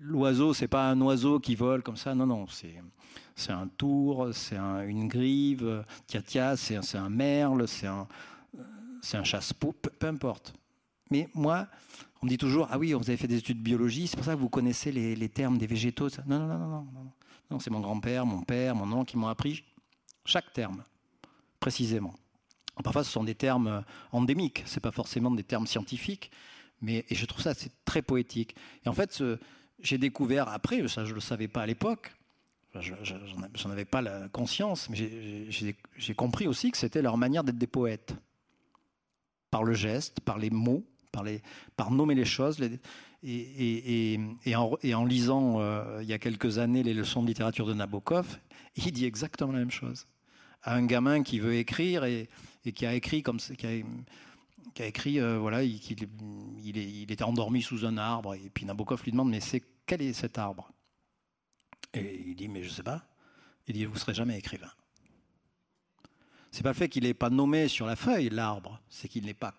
L'oiseau, c'est pas un oiseau qui vole comme ça, non, non, c'est un tour, c'est une grive, tia tia, c'est un merle, c'est un, un chasse-peau, peu, importe. Mais moi, on me dit toujours, ah oui, vous avez fait des études de biologie, c'est pour ça que vous connaissez les, termes des végétaux. Non, non, non, non, non, c'est mon grand-père, mon père, mon oncle qui m'ont appris chaque terme, précisément. Parfois, ce sont des termes endémiques, c'est pas forcément des termes scientifiques, mais et je trouve ça c'est très poétique. Et en fait, ce, j'ai découvert après, ça je ne le savais pas à l'époque, j'en avais pas la conscience, mais j'ai compris aussi que c'était leur manière d'être des poètes. Par le geste, par les mots, par nommer les choses. Et, en, lisant euh, il y a quelques années les leçons de littérature de Nabokov, il dit exactement la même chose. À un gamin qui veut écrire et, qui a écrit comme qui a écrit, voilà, il, il, était endormi sous un arbre, et puis Nabokov lui demande, mais c'est quel est cet arbre? Et il dit, mais je sais pas. Il dit, vous serez jamais écrivain. C'est pas le fait qu'il n'est pas nommé sur la feuille l'arbre, c'est qu'il n'est pas,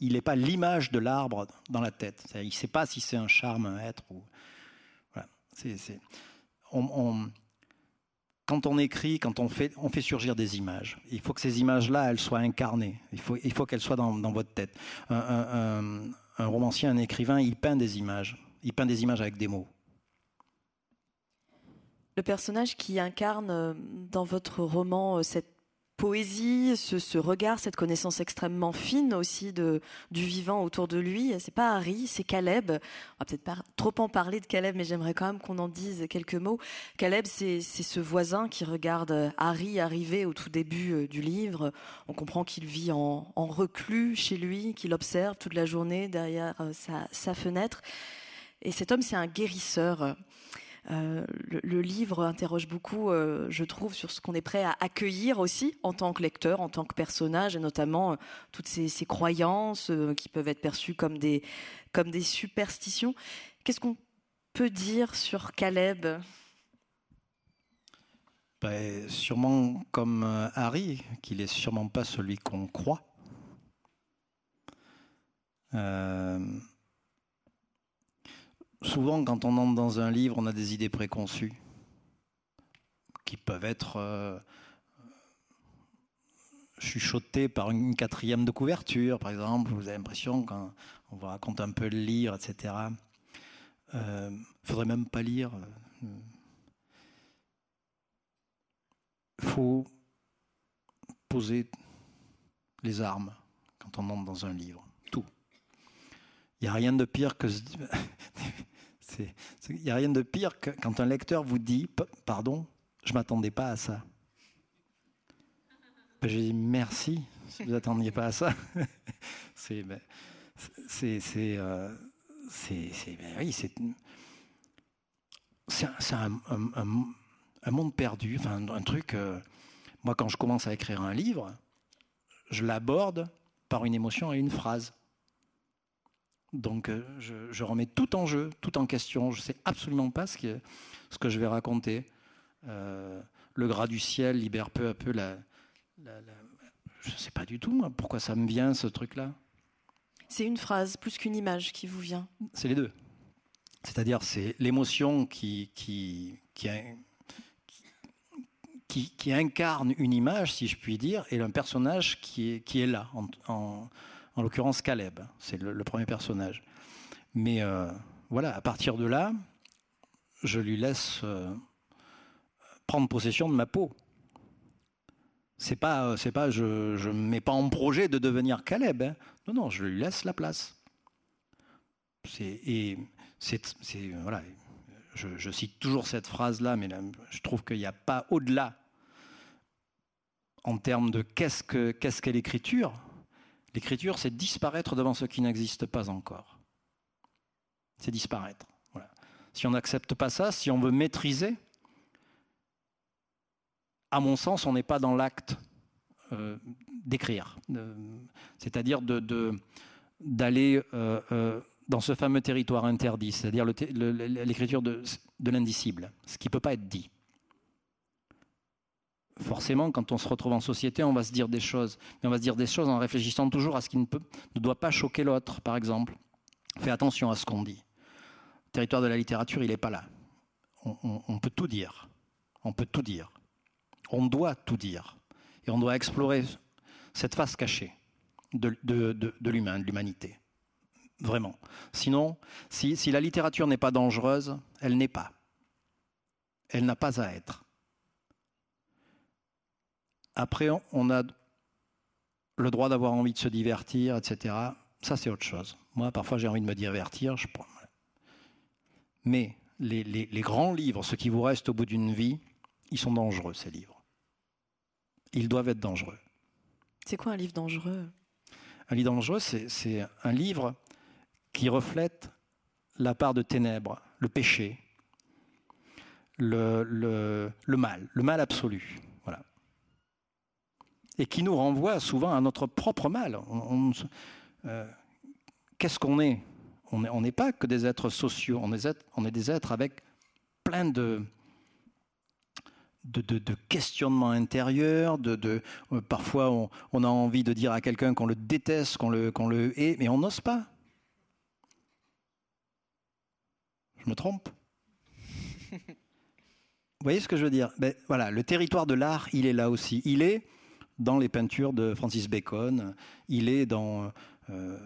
il n'est pas l'image de l'arbre dans la tête. Il ne sait pas si c'est un charme, un être ou. Quand on écrit, quand on fait, on fait surgir des images. Il faut que ces images-là, elles soient incarnées. Il faut, il faut qu'elles soient dans, votre tête. Un, un romancier, un écrivain, il peint des images. Il peint des images avec des mots. Le personnage qui incarne euh, dans votre roman euh, cette poésie, ce, regard, cette connaissance extrêmement fine aussi du vivant autour de lui. C'est pas Harry, c'est Caleb. On va peut-être pas trop en parler de Caleb, mais j'aimerais quand même qu'on en dise quelques mots. Caleb, c'est ce voisin qui regarde Harry arriver au tout début euh, du livre. On comprend qu'il vit en, reclus chez lui, qu'il observe toute la journée derrière euh, sa fenêtre. Et cet homme, c'est un guérisseur. Euh, le, livre interroge beaucoup, euh, je trouve, sur ce qu'on est prêt à accueillir aussi en tant que lecteur, en tant que personnage, et notamment euh, toutes ces, croyances qui peuvent être perçues comme des, superstitions. Qu'est-ce qu'on peut dire sur Caleb? Ben, Sûrement comme Harry, qu'il n'est sûrement pas celui qu'on croit. Souvent, quand on entre dans un livre, on a des idées préconçues qui peuvent être euh, chuchotées par une quatrième de couverture, par exemple. Vous avez l'impression, quand on vous raconte un peu le lire, etc., il euh, faudrait même pas lire. Il faut poser les armes quand on entre dans un livre. Tout. Il n'y a rien de pire que *laughs* Il n'y a rien de pire que quand un lecteur vous dit Pardon, je ne m'attendais pas à ça. Ben, J'ai dit Merci, si vous n'attendiez pas à ça. *laughs* c'est. Ben, c'est. C'est. Euh, ben oui, c'est. C'est un, un, monde perdu, enfin, un truc. Euh, moi, quand je commence à écrire un livre, je l'aborde par une émotion et une phrase. Donc euh, je, remets tout en jeu, tout en question. Je ne sais absolument pas ce, ce, que je vais raconter. Euh, le gras du ciel libère peu à peu la... je ne sais pas du tout, moi, pourquoi ça me vient, ce truc-là. C'est une phrase plus qu'une image qui vous vient C'est les deux. C'est-à-dire, c'est l'émotion qui, qui, qui, incarne une image, si je puis dire, et un personnage qui est, qui est là, en en l'occurrence Caleb, c'est le, premier personnage. Mais euh, voilà, à partir de là, je lui laisse euh, prendre possession de ma peau. C'est pas, euh, c'est pas, je ne mets pas en projet de devenir Caleb. Hein. Non, non, je lui laisse la place. et c'est, voilà, je, cite toujours cette phrase-là, mais je trouve qu'il n'y a pas au-delà en termes de qu'est-ce, que, qu'est-ce qu'est l'écriture L'écriture, c'est disparaître devant ce qui n'existe pas encore. C'est disparaître. Si on n'accepte pas ça, si on veut maîtriser, à mon sens, on n'est pas dans l'acte euh, d'écrire, c'est-à-dire d'aller euh, euh, dans ce fameux territoire interdit, c'est-à-dire l'écriture de l'indicible, ce qui ne peut pas être dit forcément, quand on se retrouve en société, on va se dire des choses. Mais on va se dire des choses en réfléchissant toujours à ce qui ne, peut, ne doit pas choquer l'autre, par exemple. Fais attention à ce qu'on dit. Le territoire de la littérature, il n'est pas là. On, peut tout dire. On peut tout dire. On doit tout dire. Et on doit explorer cette face cachée de, l'humain, de l'humanité. Vraiment. Sinon, si la littérature n'est pas dangereuse, elle n'est pas. Elle n'a pas à être. Après, on a le droit d'avoir envie de se divertir, etc. Ça, c'est autre chose. Moi, parfois, j'ai envie de me divertir. Je... Mais les, les, grands livres, ceux qui vous restent au bout d'une vie, ils sont dangereux, ces livres. Ils doivent être dangereux. C'est quoi un livre dangereux? Un livre dangereux, c'est un livre qui reflète la part de ténèbres, le péché, le, le, le mal, le mal absolu et qui nous renvoie souvent à notre propre mal. qu'est-ce qu'on est? On n'est pas que des êtres sociaux, on est, des êtres avec plein de, de, de, questionnements intérieurs, de, euh, parfois on, a envie de dire à quelqu'un qu'on le déteste, qu'on le, qu'on le hait, mais on n'ose pas. Je me trompe? Vous voyez ce que je veux dire? Ben, Voilà, le territoire de l'art, il est là aussi. Il est dans les peintures de Francis Bacon, il est dans, euh,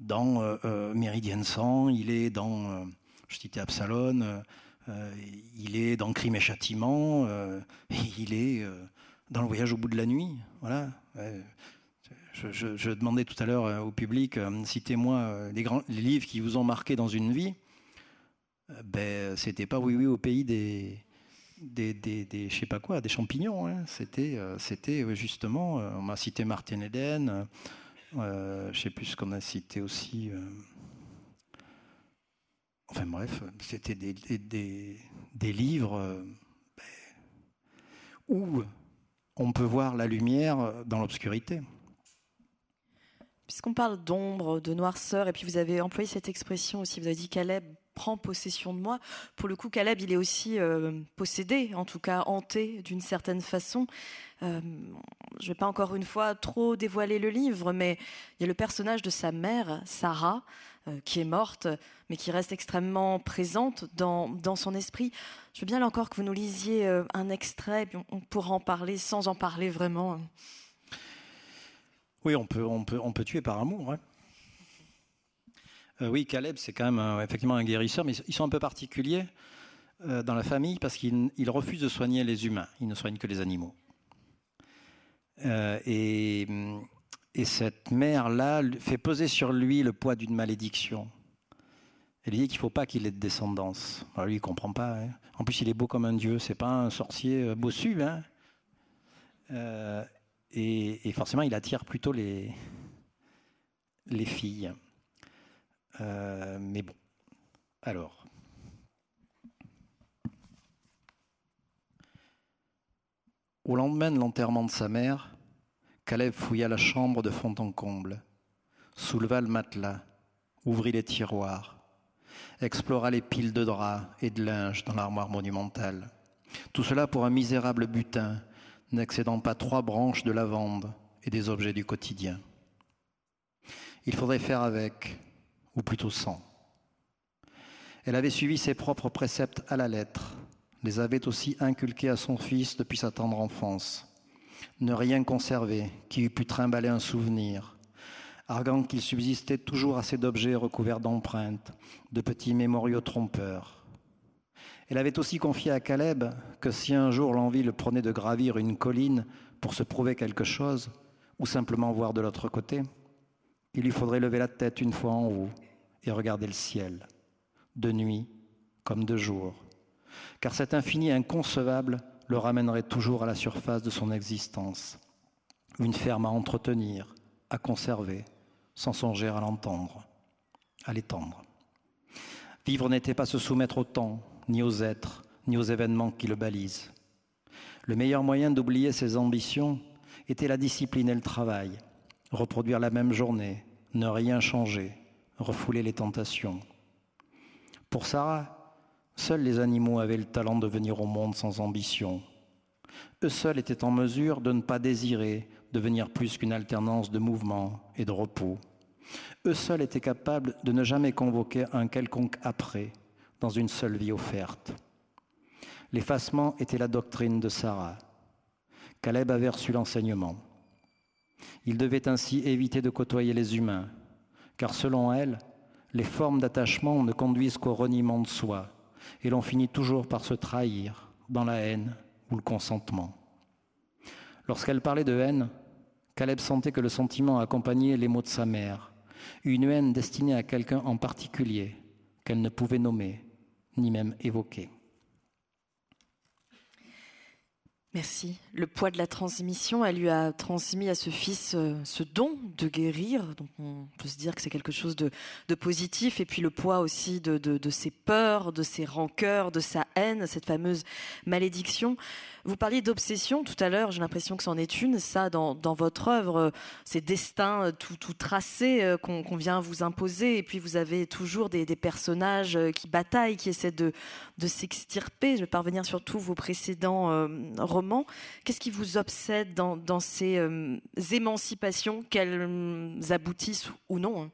dans euh, Méridien Sang, il est dans, je citais Absalon, euh, il est dans Crime et Châtiment, euh, il est euh, dans Le Voyage au bout de la nuit. Voilà. Je, demandais tout à l'heure au public, citez-moi les, grands, livres qui vous ont marqué dans une vie. Ben, c'était pas Oui, oui, au pays des, des, des, je sais pas quoi, des champignons. Hein. C'était, c'était justement, on m'a cité Martin Eden, je sais plus ce qu'on a cité aussi. Enfin bref, c'était des, des, livres euh, ben, où on peut voir la lumière dans l'obscurité. Puisqu'on parle d'ombre, de noirceur, et puis vous avez employé cette expression aussi, vous avez dit Caleb prend possession de moi. Pour le coup, Caleb, il est aussi euh, possédé, en tout cas hanté d'une certaine façon. Euh, je ne vais pas encore une fois trop dévoiler le livre, mais il y a le personnage de sa mère, Sarah, euh, qui est morte, mais qui reste extrêmement présente dans, dans, son esprit. Je veux bien là encore que vous nous lisiez un extrait, on, pourra en parler sans en parler vraiment. Oui, on peut, on peut, on peut tuer par amour. Euh, oui, Caleb, c'est quand même effectivement un guérisseur, mais ils sont un peu particuliers dans la famille parce qu'ils refusent de soigner les humains. Ils ne soignent que les animaux. et et cette mère-là fait peser sur lui le poids d'une malédiction. Elle lui dit qu'il ne faut pas qu'il ait de descendance. Alors lui, il ne comprend pas. Hein. En plus, il est beau comme un dieu. C'est pas un sorcier euh, bossu. Hein. Euh, et, forcément, il attire plutôt les filles. Euh, mais bon. Alors. Au lendemain de l'enterrement de sa mère, Caleb fouilla la chambre de fond en comble, souleva le matelas, ouvrit les tiroirs, explora les piles de draps et de linge dans l'armoire monumentale. Tout cela pour un misérable butin, n'excédant pas trois branches de lavande et des objets du quotidien. Il faudrait faire avec, ou plutôt sans. Elle avait suivi ses propres préceptes à la lettre, les avait aussi inculqués à son fils depuis sa tendre enfance ne rien conserver qui eût pu trimballer un souvenir, arguant qu'il subsistait toujours assez d'objets recouverts d'empreintes, de petits mémoriaux trompeurs. Elle avait aussi confié à Caleb que si un jour l'envie le prenait de gravir une colline pour se prouver quelque chose, ou simplement voir de l'autre côté, il lui faudrait lever la tête une fois en haut et regarder le ciel, de nuit comme de jour, car cet infini inconcevable le ramènerait toujours à la surface de son existence. Une ferme à entretenir, à conserver, sans songer à l'entendre, à l'étendre. Vivre n'était pas se soumettre au temps, ni aux êtres, ni aux événements qui le balisent. Le meilleur moyen d'oublier ses ambitions était la discipline et le travail, reproduire la même journée, ne rien changer, refouler les tentations. Pour Sarah, Seuls les animaux avaient le talent de venir au monde sans ambition. Eux seuls étaient en mesure de ne pas désirer devenir plus qu'une alternance de mouvement et de repos. Eux seuls étaient capables de ne jamais convoquer un quelconque après dans une seule vie offerte. L'effacement était la doctrine de Sarah. Caleb avait reçu l'enseignement. Il devait ainsi éviter de côtoyer les humains, car selon elle, les formes d'attachement ne conduisent qu'au reniement de soi, et l'on finit toujours par se trahir dans la haine ou le consentement. Lorsqu'elle parlait de haine, Caleb sentait que le sentiment accompagnait les mots de sa mère, une haine destinée à quelqu'un en particulier qu'elle ne pouvait nommer ni même évoquer. Merci. Le poids de la transmission, elle lui a transmis à ce fils euh, ce don de guérir. Donc on peut se dire que c'est quelque chose de, positif. Et puis le poids aussi de, de, ses peurs, de ses rancœurs, de sa haine, cette fameuse malédiction. Vous parliez d'obsession tout à l'heure, j'ai l'impression que c'en est une. Ça, dans, votre œuvre, ces destins tout, tout tracés euh, qu'on vient vous imposer. Et puis vous avez toujours des, personnages euh, qui bataillent, qui essaient de, s'extirper. Je vais parvenir sur tous vos précédents euh, romans. Qu'est-ce qui vous obsède dans, ces émancipations, qu'elles aboutissent ou non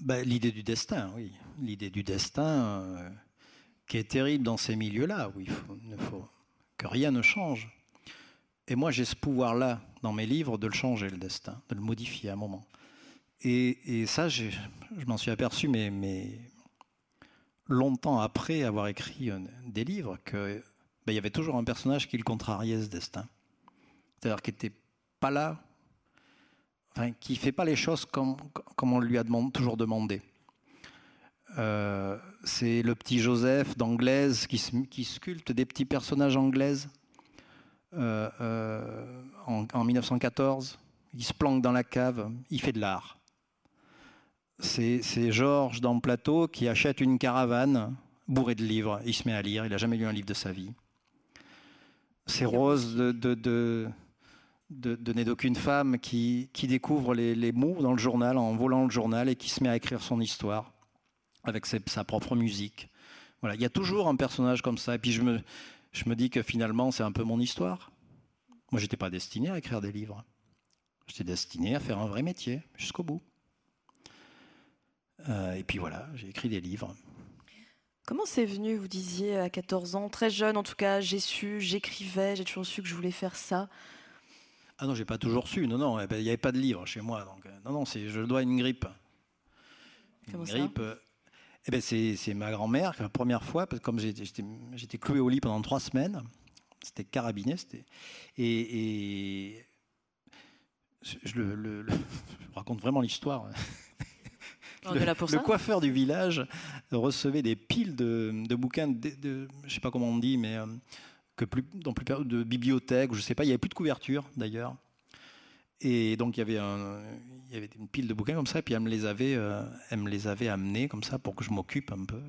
bah, L'idée du destin, oui. L'idée du destin qui est terrible dans ces milieux-là, où il, ne faut que rien ne change. Et moi, j'ai ce pouvoir-là, dans mes livres, de le changer, le destin, de le modifier à un moment. Et, ça, je m'en suis aperçu, mais, mais, longtemps après avoir écrit euh, des livres, qu'il ben, y avait toujours un personnage qui le contrariait, ce destin. C'est-à-dire qui n'était pas là, qui ne fait pas les choses comme, comme on lui a toujours demandé. Euh, c'est le petit Joseph d'Anglaise qui, qui, sculpte des petits personnages anglaises euh, euh, en, 1914. Il se planque dans la cave, il fait de l'art. C'est Georges dans plateau qui achète une caravane bourrée de livres. Il se met à lire, il n'a jamais lu un livre de sa vie. C'est Rose de, de, de, de, d'aucune femme qui, qui découvre les, les mots dans le journal en volant le journal et qui se met à écrire son histoire avec sa propre musique. Voilà, il y a toujours un personnage comme ça. Et puis je me, je me dis que finalement, c'est un peu mon histoire. Moi, j'étais pas destiné à écrire des livres. J'étais destiné à faire un vrai métier jusqu'au bout. Euh, et puis voilà, j'ai écrit des livres. Comment c'est venu Vous disiez à 14 ans, très jeune en tout cas, j'ai su, j'écrivais, j'ai toujours su que je voulais faire ça. Ah non, j'ai pas toujours su. Non, non, eh ben, il n'y avait pas de livre chez moi. Donc, euh, non, non, je dois une grippe. Une grippe. Euh, eh ben c'est ma grand-mère, la première fois, parce que comme j'étais cloué au lit pendant trois semaines, c'était carabiné, et, et je, le, *laughs* raconte vraiment l'histoire. *laughs* Le, le, coiffeur du village recevait des piles de, bouquins, de, de, je sais pas comment on dit, mais euh, que plus, dans plus de bibliothèques, je sais pas, il y avait plus de couverture d'ailleurs. Et donc il y avait un, il y avait une pile de bouquins comme ça, et puis elle me les avait, euh, amenés comme ça pour que je m'occupe un peu,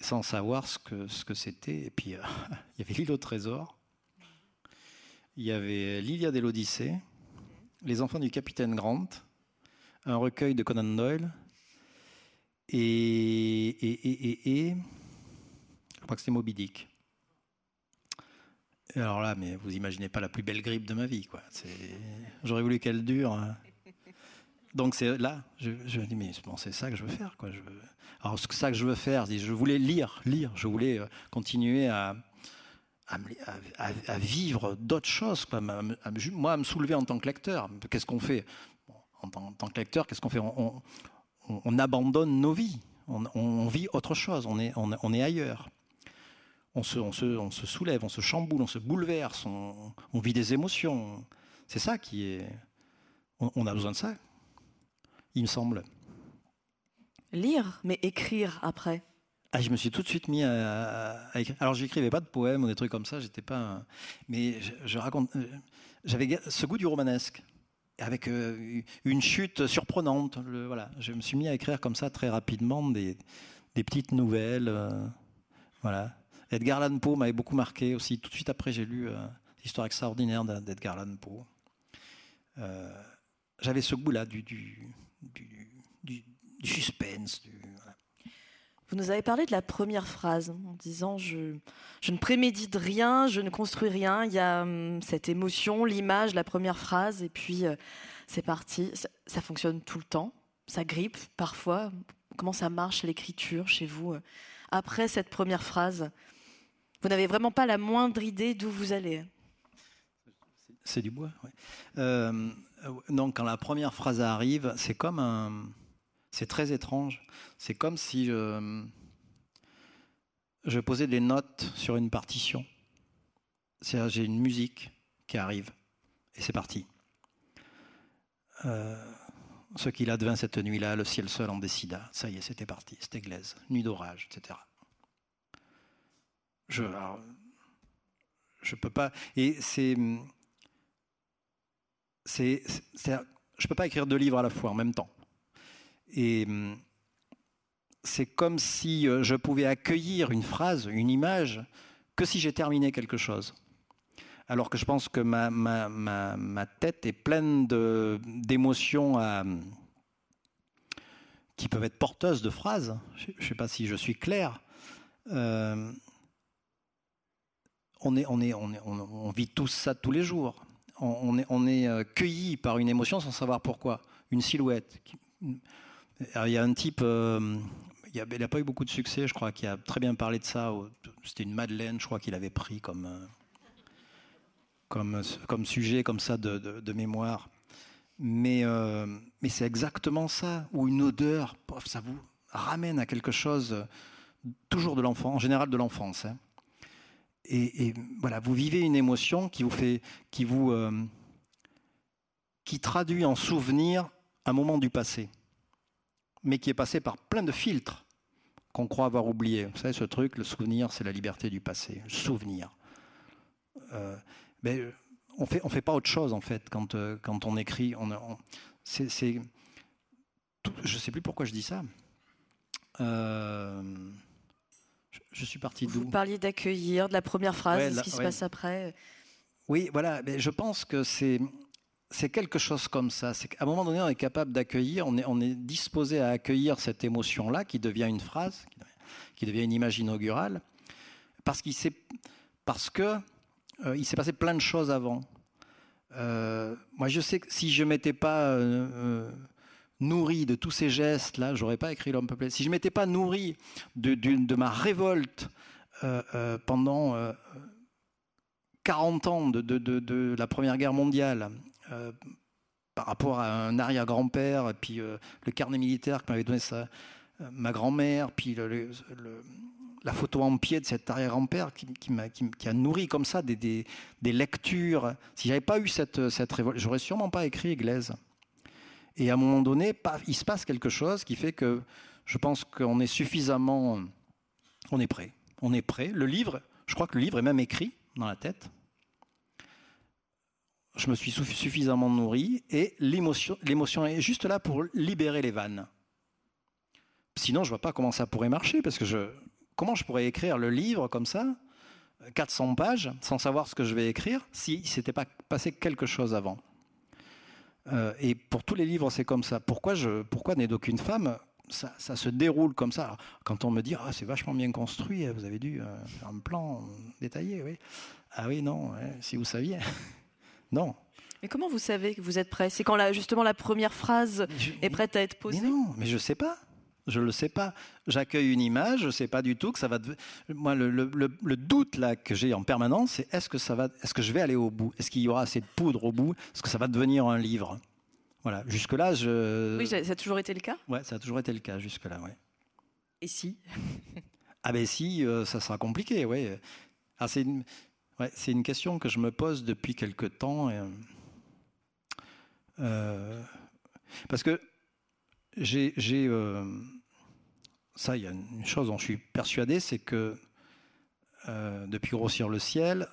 sans savoir ce que c'était. Et puis euh, *laughs* il y avait l'île au trésor, il y avait l'Iliade et l'Odyssée, les enfants du capitaine Grant, un recueil de Conan Doyle, et, et, et, je crois que c'était Moby Dick alors là, mais vous imaginez pas la plus belle grippe de ma vie, quoi. J'aurais voulu qu'elle dure. Hein. Donc c'est là, je, je me dis mais c'est ça que je veux faire, quoi. Alors c'est ça que je veux faire, je voulais lire, lire, je voulais euh, continuer à, vivre d'autres choses, quoi. moi à me soulever en tant que lecteur. Qu'est-ce qu'on fait? En, tant, que lecteur Qu'est-ce qu'on fait? On, on, abandonne nos vies, on, vit autre chose, on est ailleurs on se, soulève, on se chamboule, on se bouleverse, on, vit des émotions. C'est ça qui est. On, a besoin de ça, il me semble. Lire, mais écrire après. Ah, je me suis tout de suite mis à, écrire. Alors, j'écrivais pas de poèmes ou des trucs comme ça. J'étais pas. Mais je, raconte. Euh, j'avais ce goût du romanesque avec euh, une chute surprenante. voilà, je me suis mis à écrire comme ça très rapidement des, petites nouvelles. Euh, voilà. Edgar Allan Poe m'avait beaucoup marqué aussi. Tout de suite après, j'ai lu euh, l'histoire extraordinaire d'Edgar Allan Poe. J'avais ce goût-là du, du, suspense. Vous nous avez parlé de la première phrase en disant je, je ne prémédite rien, je ne construis rien. Il y a hum, cette émotion, l'image, la première phrase, et puis euh, c'est parti. Ça, fonctionne tout le temps. Ça grippe parfois. Comment ça marche l'écriture chez vous après cette première phrase? Vous n'avez vraiment pas la moindre idée d'où vous allez. C'est du bois, oui. Euh, non, quand la première phrase arrive, c'est comme un. C'est très étrange. C'est comme si je, posais des notes sur une partition. C'est-à-dire, j'ai une musique qui arrive et c'est parti. Euh, ce qu'il advint cette nuit-là, le ciel seul en décida. Ça y est, c'était parti. C'était glaise, nuit d'orage, etc je, je peux pas. Et c'est, c'est, je peux pas écrire deux livres à la fois en même temps. Et c'est comme si euh, je pouvais accueillir une phrase, une image, que si j'ai terminé quelque chose. Alors que je pense que ma, tête est pleine d'émotions qui peuvent être porteuses de phrases. Je ne sais pas si je suis clair. Euh, on, est, on, vit tous ça tous les jours. On, est, euh, cueilli par une émotion sans savoir pourquoi. Une silhouette. il y a un type, il n'a pas eu beaucoup de succès, je crois, qui a très bien parlé de ça. C'était une Madeleine, je crois qu'il avait pris comme, euh, comme, sujet, comme ça, de, mémoire. Mais, euh, mais c'est exactement ça, ou une odeur, ça vous ramène à quelque chose, toujours de l'enfant, en général de l'enfance. Hein. Et, voilà, vous vivez une émotion qui vous fait, qui vous, euh, qui traduit en souvenir un moment du passé mais qui est passé par plein de filtres qu'on croit avoir oubliés. Vous savez, ce truc, le souvenir, c'est la liberté du passé. Le souvenir. Euh, mais on fait, on fait pas autre chose, en fait, quand, euh, quand on écrit. On, c'est, je sais plus pourquoi je dis ça. Euh, je, suis parti d'où Vous parliez d'accueillir, de la première phrase, ce qui se passe après. Oui, voilà. Mais je pense que c'est c'est quelque chose comme ça. C'est qu'à un moment donné, on est capable d'accueillir, on est, on est disposé à accueillir cette émotion-là qui devient une phrase, qui devient une image inaugurale, parce qu'il s'est, parce que euh, il s'est passé plein de choses avant. Euh, moi, je sais que si je m'étais pas euh, nourri de tous ces gestes-là, j'aurais pas écrit l'homme peuplé. Si je m'étais pas nourri de, ma révolte pendant 40 ans de, la Première Guerre mondiale, euh, par rapport à un arrière-grand-père, puis euh, le carnet militaire que m'avait donné euh, ma grand-mère, puis la photo en pied de cet arrière-grand-père qui, a nourri comme ça des, des, lectures. Si j'avais pas eu cette, cette révolte, j'aurais sûrement pas écrit Glaise. Et à un moment donné, il se passe quelque chose qui fait que je pense qu'on est suffisamment, on est prêt, on est prêt. Le livre, je crois que le livre est même écrit dans la tête je me suis suffisamment nourri et l'émotion, est juste là pour libérer les vannes. Sinon, je vois pas comment ça pourrait marcher parce que je, comment je pourrais écrire le livre comme ça, 400 pages, sans savoir ce que je vais écrire, si s'était pas passé quelque chose avant? Euh, et pour tous les livres, c'est comme ça. Pourquoi je, pourquoi n'est d'aucune femme? Ça, se déroule comme ça. quand on me dit ah, c'est vachement bien construit, vous avez dû euh, faire un plan détaillé, oui. Ah oui, non, si vous saviez. *laughs* Non. Mais comment vous savez que vous êtes prêt? C'est quand justement la première phrase est prête à être posée Mais non, mais je ne sais pas. Je ne le sais pas. J'accueille une image, je ne sais pas du tout que ça va. Moi, le, doute là que j'ai en permanence, c'est est-ce que ça va, est-ce que je vais aller au bout? Est-ce qu'il y aura assez de poudre au bout? Est-ce que ça va devenir un livre? Voilà. Jusque là, je. Oui, ça a toujours été le cas? Ouais, ça a toujours été le cas jusque là, ouais. Et si? *laughs* Ah ben si, euh, ça sera compliqué, oui. Ah, c'est une... Ouais, c'est une question que je me pose depuis quelque temps. Euh, parce que j'ai. Euh, ça, il y a une chose dont je suis persuadé, c'est que euh, depuis Grossir le ciel,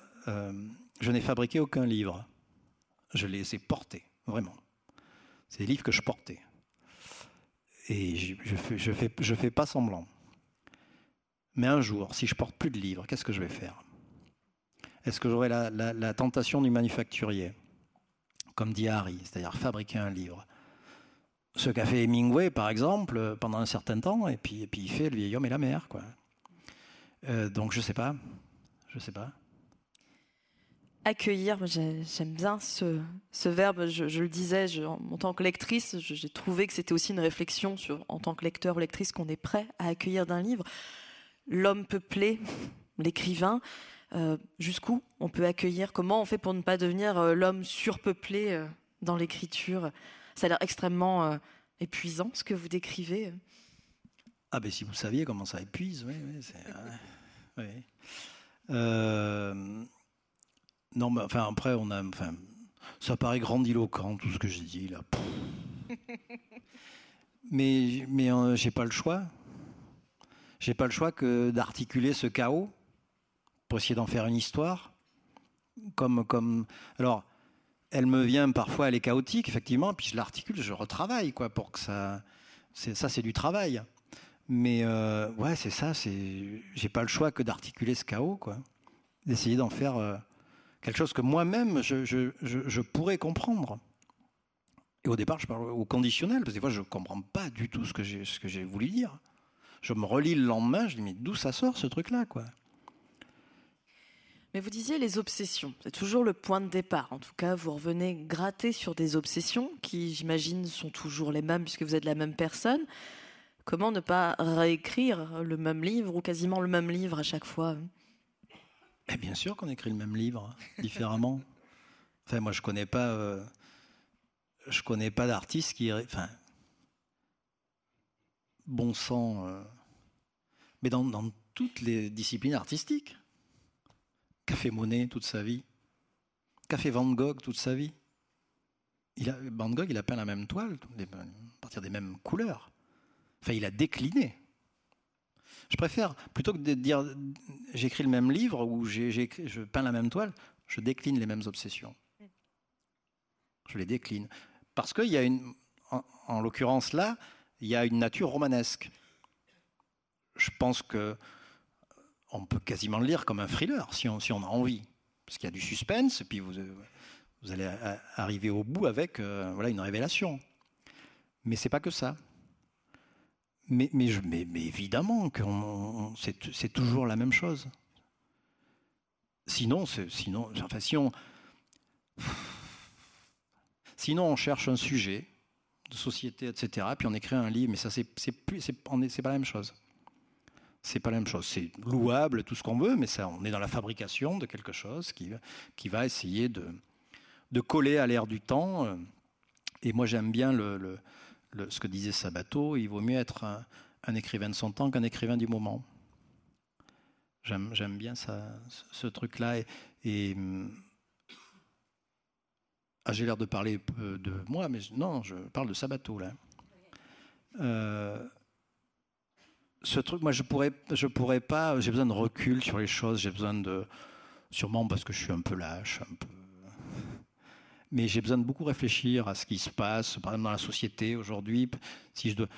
je n'ai fabriqué aucun livre. Je les ai portés, vraiment. C'est des livres que je portais. Et je ne fais, pas semblant. Mais un jour, si je porte plus de livres, qu'est-ce que je vais faire? Est-ce que j'aurai la, tentation du manufacturier? Comme dit Harry, c'est-à-dire fabriquer un livre. Ce qu'a fait Hemingway, par exemple, pendant un certain temps, et puis, et puis il fait Le vieil homme et la mer. Quoi. Euh, donc je ne sais pas. Je sais pas. Accueillir, j'aime bien ce, verbe, je, le disais, en tant que lectrice, j'ai trouvé que c'était aussi une réflexion sur, en tant que lecteur ou lectrice, qu'on est prêt à accueillir d'un livre. L'homme peuplé, l'écrivain, euh, jusqu'où on peut accueillir? Comment on fait pour ne pas devenir euh, l'homme surpeuplé euh, dans l'écriture? Ça a l'air extrêmement épuisant ce que vous décrivez. Ah ben si vous saviez comment ça épuise, oui. oui, *laughs* non, mais enfin après on a, enfin, ça paraît grandiloquent tout ce que j'ai dit là. *laughs* mais mais j'ai pas le choix. J'ai pas le choix que d'articuler ce chaos pour essayer d'en faire une histoire. comme, comme, alors, elle me vient parfois, elle est chaotique, effectivement, puis je l'articule, je retravaille, quoi, pour que ça. Ça, c'est du travail. Mais euh, ouais, c'est ça, c'est. J'ai pas le choix que d'articuler ce chaos, quoi. D'essayer d'en faire euh, quelque chose que moi-même, je, je, je, pourrais comprendre. Et au départ, je parle au conditionnel, parce que des fois, je comprends pas du tout ce que j'ai voulu dire. Je me relis le lendemain, je dis, mais d'où ça sort ce truc-là, quoi? Mais vous disiez les obsessions, c'est toujours le point de départ. En tout cas, vous revenez gratter sur des obsessions qui, j'imagine, sont toujours les mêmes puisque vous êtes la même personne. Comment ne pas réécrire le même livre ou quasiment le même livre à chaque fois? Mais Bien sûr qu'on écrit le même livre, différemment. *laughs* enfin, moi, je connais pas, euh, je connais pas d'artiste qui, enfin, bon sang, euh, mais dans, dans toutes les disciplines artistiques. Qu'a fait Monet toute sa vie Qu'a fait Van Gogh toute sa vie il Van Gogh, il a peint la même toile, à partir des mêmes couleurs. Enfin, il a décliné. Je préfère, plutôt que de dire j'écris le même livre ou je peins la même toile, je décline les mêmes obsessions. Je les décline. Parce qu'il y a une, en l'occurrence là, il y a une nature romanesque. Je pense que on peut quasiment le lire comme un thriller si on, a envie. Parce qu'il y a du suspense, et puis vous, allez arriver au bout avec euh, voilà, une révélation. Mais c'est pas que ça. Mais, évidemment que c'est toujours la même chose. Sinon, sinon, enfin, si on, sinon on cherche un sujet de société, etc., puis on écrit un livre, mais ça, c'est pas la même chose c'est pas la même chose. C'est louable, tout ce qu'on veut, mais ça, on est dans la fabrication de quelque chose qui, qui va essayer de, de coller à l'air du temps. Et moi, j'aime bien le, ce que disait Sabato il vaut mieux être un, écrivain de son temps qu'un écrivain du moment. J'aime bien ça, ce truc-là. Et, ah, j'ai l'air de parler de moi, mais non, je parle de Sabato là. Euh, ce truc, moi, je pourrais, je pourrais pas. J'ai besoin de recul sur les choses. J'ai besoin de, sûrement parce que je suis un peu lâche, un peu. Mais j'ai besoin de beaucoup réfléchir à ce qui se passe, par exemple dans la société aujourd'hui. Si je dois,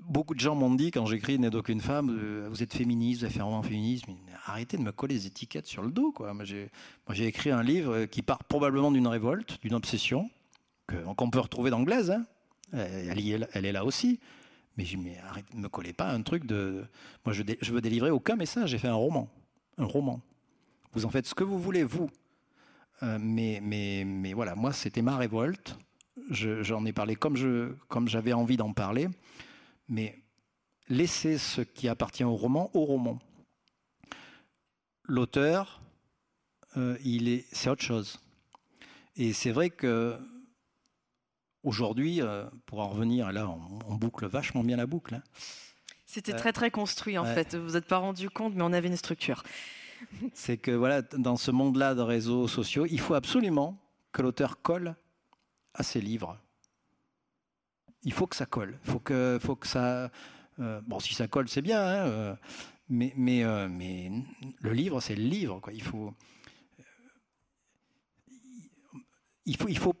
beaucoup de gens m'ont dit quand j'écris N'est d'aucune femme, euh, vous êtes féministe, vous avez fait un roman féministe, arrêtez de me coller des étiquettes sur le dos. Quoi. Moi, j'ai, écrit un livre qui part probablement d'une révolte, d'une obsession, qu'on peut retrouver d'anglaise. Hein. Elle, elle, est là aussi. Mais je mais arrête, me collez pas un truc de. Moi, je, je veux délivrer aucun message. J'ai fait un roman. Un roman. Vous en faites ce que vous voulez, vous. Euh, mais, mais, mais voilà, moi, c'était ma révolte. J'en ai parlé comme je comme j'avais envie d'en parler. Mais laissez ce qui appartient au roman au roman. L'auteur, euh, il est, c'est autre chose. Et c'est vrai que Aujourd'hui, euh, pour en revenir, là, on, boucle vachement bien la boucle. Hein. C'était très très construit en fait. Vous n'êtes pas rendu compte, mais on avait une structure. *laughs* C'est que voilà, dans ce monde-là de réseaux sociaux, il faut absolument que l'auteur colle à ses livres. Il faut que ça colle. Il faut que, faut que ça. Euh, bon, si ça colle, c'est bien. Hein, euh, mais, mais, mais le livre, c'est le livre. Quoi. Il faut. Il faut, il faut,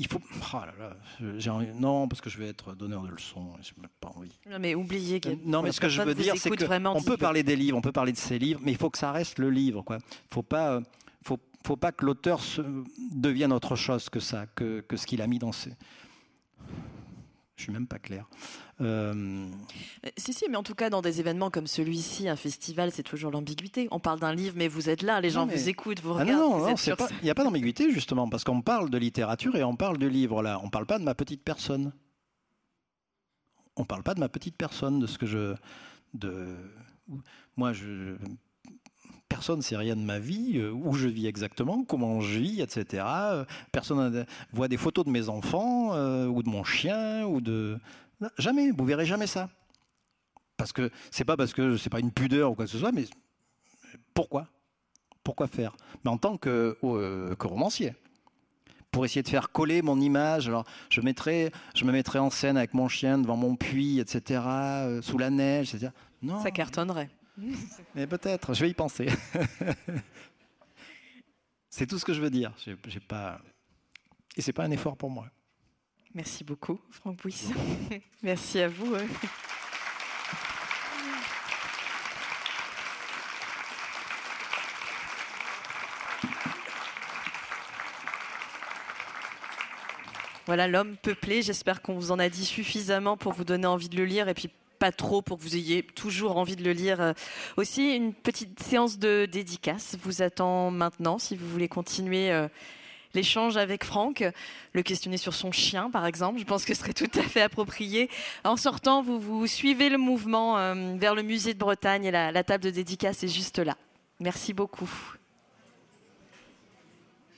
il faut. Oh là non, parce que je vais être donneur de leçons. Je n'ai pas envie. Non, mais oubliez. Que non, mais ce que je veux dire, c'est qu'on peut parler des livres, on peut parler de ces livres, mais il faut que ça reste le livre. Quoi. Faut pas, euh, faut, faut pas que l'auteur devienne autre chose que ça, que, que ce qu'il a mis dans ses. Je suis même pas clair. Euh, si, si, mais en tout cas, dans des événements comme celui-ci, un festival, c'est toujours l'ambiguïté. On parle d'un livre, mais vous êtes là, les gens vous écoutent, vous ah regardent. non, non, il n'y a pas d'ambiguïté, justement, parce qu'on parle de littérature et on parle de livre, là. On ne parle pas de ma petite personne. On ne parle pas de ma petite personne, de ce que je. De... Moi, je, personne ne sait rien de ma vie, euh, où je vis exactement, comment je vis, etc. Personne ne voit des photos de mes enfants, euh, ou de mon chien, ou de... Jamais, vous verrez jamais ça. Parce que c'est pas parce que c'est pas une pudeur ou quoi que ce soit, mais pourquoi? Pourquoi faire? Mais en tant que, euh, romancier, pour essayer de faire coller mon image, alors je je me mettrais en scène avec mon chien devant mon puits, etc., sous la neige, etc. Non. Ça cartonnerait. *laughs* Mais peut-être, je vais y penser. *laughs* c'est tout ce que je veux dire. Pas... Et c'est pas un effort pour moi. Merci beaucoup, Franck Bouisse. *laughs* Merci à vous. Voilà l'homme peuplé. J'espère qu'on vous en a dit suffisamment pour vous donner envie de le lire et puis pas trop pour que vous ayez toujours envie de le lire. Euh, aussi, une petite séance de dédicace vous attend maintenant si vous voulez continuer euh, l'échange avec Franck, le questionner sur son chien par exemple. Je pense que ce serait tout à fait approprié. En sortant, vous, vous suivez le mouvement euh, vers le musée de Bretagne et la, la table de dédicace est juste là. Merci beaucoup.